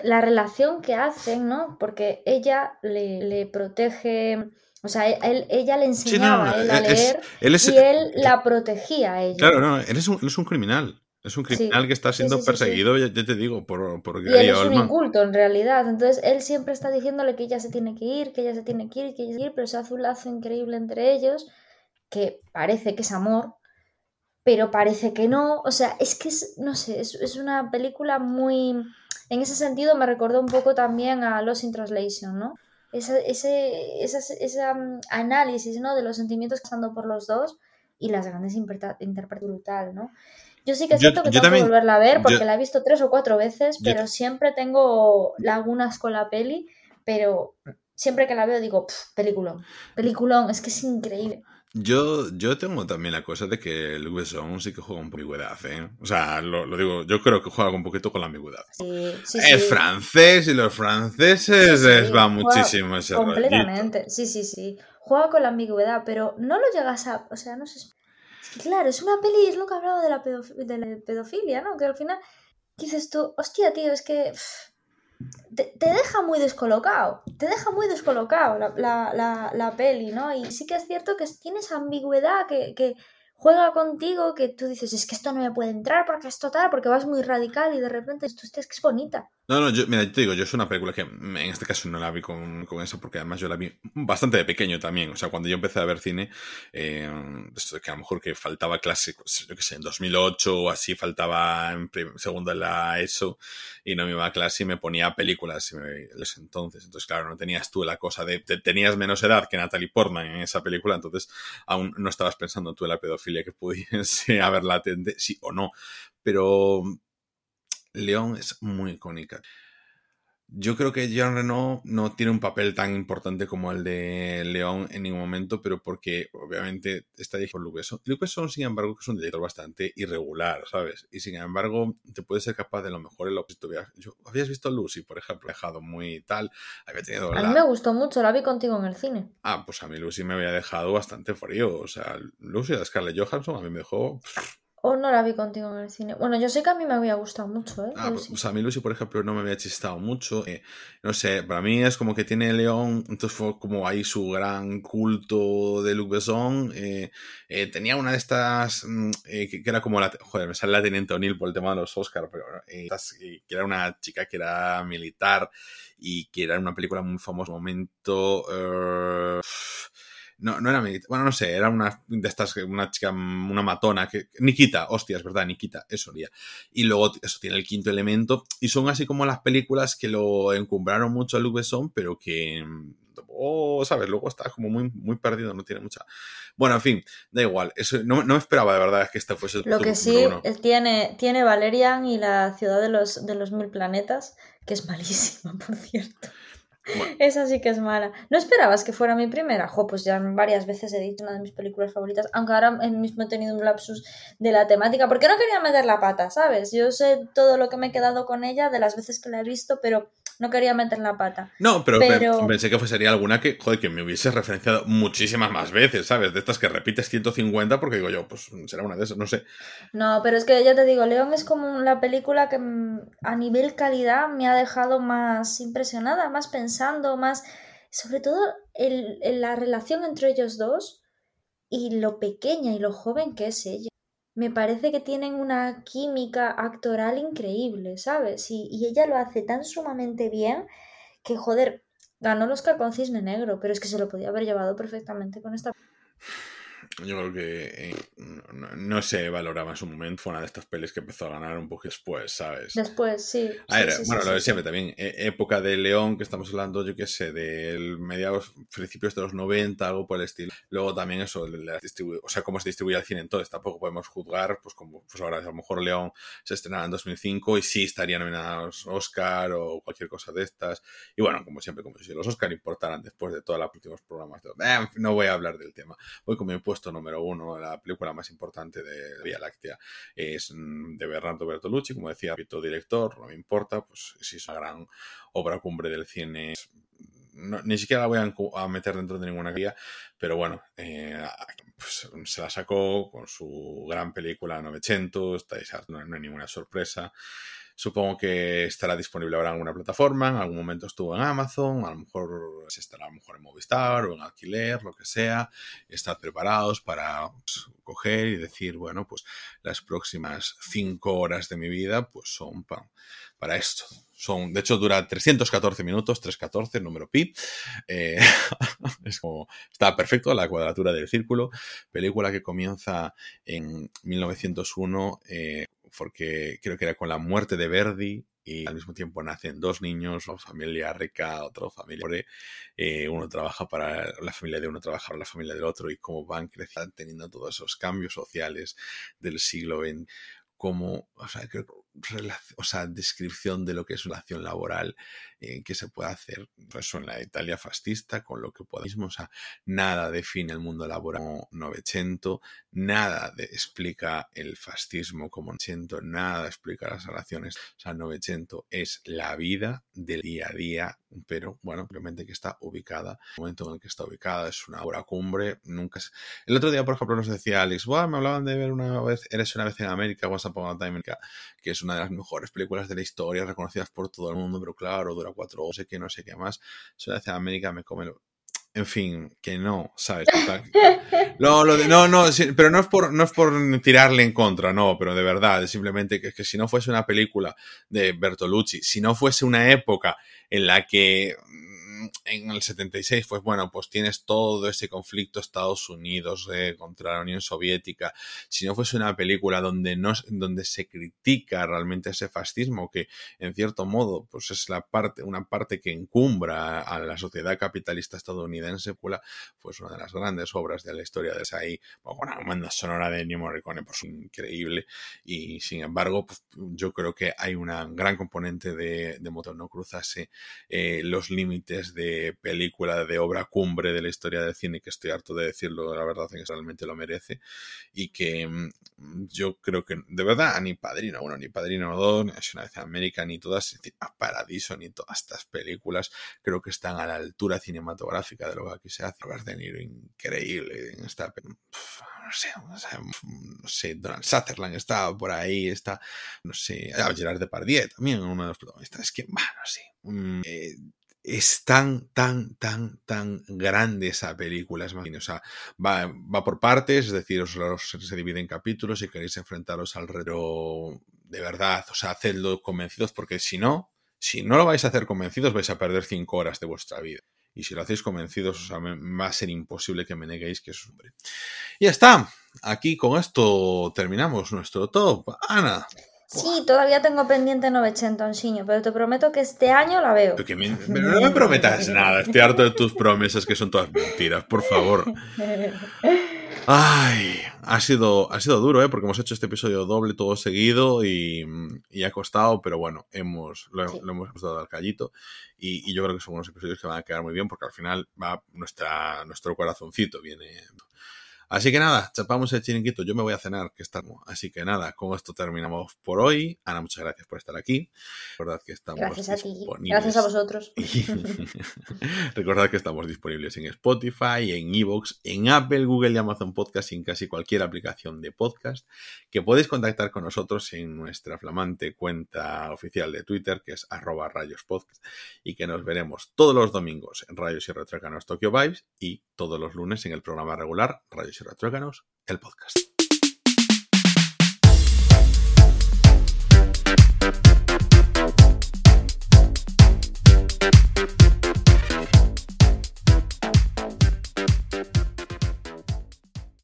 La relación que hacen, ¿no? Porque ella le, protege... O sea, él, ella le enseñaba a leer y él la protegía a ella. Claro, no, él es un, él es un criminal. Es un criminal que está siendo perseguido, ya, te digo, por, por y él es un inculto en realidad. Entonces él siempre está diciéndole que ella se tiene que ir, que ella se tiene que ir, que ella se tiene que ir, pero se hace un lazo increíble entre ellos que parece que es amor, pero parece que no. O sea, es que es, no sé, es, una película muy. En ese sentido me recordó un poco también a Los in Translation, ¿no? Ese, ese, ese, mm, análisis ¿no? de los sentimientos que están por los dos y las grandes interpretaciones brutal, ¿no? Yo sí que siento que tengo que volverla a ver porque la he visto tres o cuatro veces, pero siempre tengo lagunas con la peli, pero siempre que la veo digo, peliculón, peliculón, es que es increíble. Yo, yo tengo también la cosa de que Luke Besson sí que juega con ambigüedad, ¿eh? O sea, lo, digo, yo creo que juega un poquito con la ambigüedad. Sí, sí, es francés y los franceses les va muchísimo ese Completamente, sí, sí, sí. Juega con la ambigüedad, pero no lo llegas a... O sea, no sé... Claro, es una peli, es lo que hablaba de la, de la pedofilia, ¿no? Que al final dices tú, hostia, tío, es que te, deja muy descolocado, te deja muy descolocado la, peli, ¿no? Y sí que es cierto que tienes ambigüedad, que, que juega contigo, que tú dices, es que esto no me puede entrar porque es total, porque vas muy radical y de repente tú es que es bonita. No, no, yo, mira, te digo, yo es una película que en este caso no la vi con, con, eso, porque además yo la vi bastante de pequeño también. O sea, cuando yo empecé a ver cine, eh, esto que a lo mejor que faltaba clase, yo qué sé, en 2008 o así, faltaba en segundo en la ESO y no me iba a clase y me ponía películas y me, entonces. Entonces, claro, no tenías tú la cosa de, tenías menos edad que Natalie Portman en esa película, entonces aún no estabas pensando tú en la pedofilia que pudiese [LAUGHS] haber latente, sí o no. Pero León es muy icónica. Yo creo que Jean Reno no tiene un papel tan importante como el de León en ningún momento, pero porque obviamente está dirigido por Luc Besson. Luc Besson, sin embargo, que es un director bastante irregular, ¿sabes? Y sin embargo, te puede ser capaz de lo mejor en lo que Yo, ¿Habías visto Lucy, por ejemplo? Dejado muy tal. Había tenido a mí me gustó mucho, la vi contigo en el cine. Ah, pues a mí Lucy me había dejado bastante frío. O sea, Lucy de Scarlett Johansson a mí me dejó... ¿O no la vi contigo en el cine? Bueno, yo sé que a mí me había gustado mucho, ¿eh? Ah, pues, a mí Lucy, por ejemplo, no me había chistado mucho. Eh, no sé, para mí es como que tiene León, entonces fue como ahí su gran culto de Luc Besson. Eh, eh, tenía una de estas, mm, que, era como la... Joder, me sale la Teniente O'Neill por el tema de los Oscars, pero que era una chica que era militar y que era una película muy famosa momento no, no era bueno, no sé, era una de estas, una chica, una matona, que, Nikita, hostia, es verdad, Nikita, eso haría. Y luego eso tiene el quinto elemento, y son así como las películas que lo encumbraron mucho a Luc Besson, pero que, oh, ¿sabes? Luego está como muy, muy perdido, no tiene mucha... Bueno, en fin, da igual, eso, no, no esperaba de verdad que este fuese... Lo que sí, tiene, tiene Valerian y la ciudad de los, de los mil planetas, que es malísima, [LAUGHS] por cierto. [LAUGHS] Esa sí que es mala. ¿No esperabas que fuera mi primera? Jo, pues ya varias veces he dicho una de mis películas favoritas, aunque ahora mismo he tenido un lapsus de la temática, porque no quería meter la pata, ¿sabes? Yo sé todo lo que me he quedado con ella de las veces que la he visto, pero no quería meter la pata. No, pero, pensé que sería alguna que, joder, que me hubiese referenciado muchísimas más veces, ¿sabes? De estas que repites 150 porque digo yo, pues será una de esas, no sé. No, pero es que ya te digo, León es como la película que a nivel calidad me ha dejado más impresionada, más pensando, más... Sobre todo el, la relación entre ellos dos y lo pequeña y lo joven que es ella me parece que tienen una química actoral increíble, ¿sabes? Y, ella lo hace tan sumamente bien que, joder, ganó el Oscar con Cisne Negro, pero es que se lo podía haber llevado perfectamente con esta yo creo que eh, no, se valoraba en su momento. Fue una de estas pelis que empezó a ganar un poco después, ¿sabes? Después, sí. bueno, lo de siempre también. Eh, época de León, que estamos hablando, yo qué sé, del mediados, principios de los 90, algo por el estilo. Luego también eso, o sea, cómo se distribuye el cine entonces. Tampoco podemos juzgar, pues como pues ahora a lo mejor León se estrenaba en 2005 y sí estaría nominados Oscar o cualquier cosa de estas. Y bueno, como siempre, como si los Oscar importaran después de todos los últimos programas. Eh, no voy a hablar del tema. Voy con mi puesto número uno, la película más importante de Vía Láctea es mm, de Bernardo Bertolucci, como decía, director, no me importa, pues si es una gran obra cumbre del cine. ni siquiera la voy a, meter dentro de ninguna guía, pero bueno, eh, pues, se la sacó con su gran película 900, no, no hay ninguna sorpresa. Supongo que estará disponible ahora en alguna plataforma, en algún momento estuvo en Amazon, a lo mejor se estará a lo mejor en Movistar o en alquiler, lo que sea. Estad preparados para pues, coger y decir, bueno, pues las próximas cinco horas de mi vida pues son para esto. Son, de hecho, dura 314 minutos, 314, número pi. Eh, [LAUGHS] es como, está perfecto, la cuadratura del círculo. Película que comienza en 1901 porque creo que era con la muerte de Verdi y al mismo tiempo nacen dos niños, una familia rica, otra familia pobre, eh, uno trabaja para la familia de uno, trabaja para la familia del otro y cómo van creciendo, teniendo todos esos cambios sociales del siglo XX, como, o sea, descripción de lo que es una acción laboral eh, que se puede hacer eso en la Italia fascista, con lo que podemos, o sea, nada define el mundo laboral Novecento, nada explica el fascismo como Novecento, nada explica las relaciones, o sea, Novecento es la vida del día a día, pero bueno, simplemente que está ubicada, el momento en el que está ubicada es una obra cumbre, nunca es... El otro día, por ejemplo, nos decía Alex, me hablaban de ver una vez, eres una vez en América, Once Upon a Time que es una de las mejores películas de la historia, reconocidas por todo el mundo, pero claro, dura cuatro horas, sé que no sé qué más. Soy hacia América, me come en fin, que no, ¿sabes? [LAUGHS] No, no, no, pero no es, por, no es por tirarle en contra, no, pero de verdad, es simplemente que, que si no fuese una película de Bertolucci, si no fuese una época en la que en el 76, pues bueno, pues tienes todo ese conflicto Estados Unidos eh, contra la Unión Soviética. Si no fuese una película donde, no, donde se critica realmente ese fascismo, que en cierto modo, pues es la parte, una parte que encumbra a la sociedad capitalista estadounidense, pues una de las grandes obras de la historia de esa ahí, bueno, una banda sonora de Ennio Morricone, pues increíble. Y sin embargo, pues, yo creo que hay una gran componente de motor no cruzase eh, los límites de película, de obra cumbre de la historia del cine, que estoy harto de decirlo, la verdad es que realmente lo merece, y que mm, yo creo que, de verdad, ni Padrino bueno ni Padrino 2, ni una vez América, ni todas, ni Paradiso, ni todas estas películas, creo que están a la altura cinematográfica de lo que aquí se hace. Robert De Niro, increíble en esta no sé, no sé, Donald Sutherland estaba por ahí, está, no sé, Gerard Depardieu también, uno de los protagonistas. Es que, bueno, sí. Mm, eh, es tan, tan, tan, tan grande esa película. Es más, o sea, va, por partes, es decir, os, se divide en capítulos y queréis enfrentaros al reto de verdad. O sea, hacedlo convencidos, porque si no, si no lo vais a hacer convencidos, vais a perder cinco horas de vuestra vida. Y si lo hacéis convencidos, o sea, va a ser imposible que me neguéis que es hombre. Y ya está. Aquí con esto terminamos nuestro top. Ana. Sí, todavía tengo pendiente 900, Ansiño, pero te prometo que este año la veo. Pero, no me prometas nada, estoy harto de tus promesas que son todas mentiras, por favor. [LAUGHS] Ay, ha sido, ha sido duro, ¿eh? Porque hemos hecho este episodio doble todo seguido y, ha costado, pero bueno, hemos, lo, hemos dado al callito y, yo creo que son unos episodios que van a quedar muy bien porque al final va nuestra, nuestro corazoncito viene Así que nada, chapamos el chiringuito. Yo me voy a cenar, que estamos. Así que nada, con esto terminamos por hoy. Ana, muchas gracias por estar aquí. Recordad que estamos gracias a ti. Gracias a vosotros. [LAUGHS] Recordad que estamos disponibles en Spotify, en Evox, en Apple, Google y Amazon Podcast y en casi cualquier aplicación de podcast. Que podéis contactar con nosotros en nuestra flamante cuenta oficial de Twitter, que es arroba rayospodcast. Y que nos veremos todos los domingos en Rayos y Retrócanos Tokyo Vibes y todos los lunes en el programa regular Rayos y Retróganos, el podcast.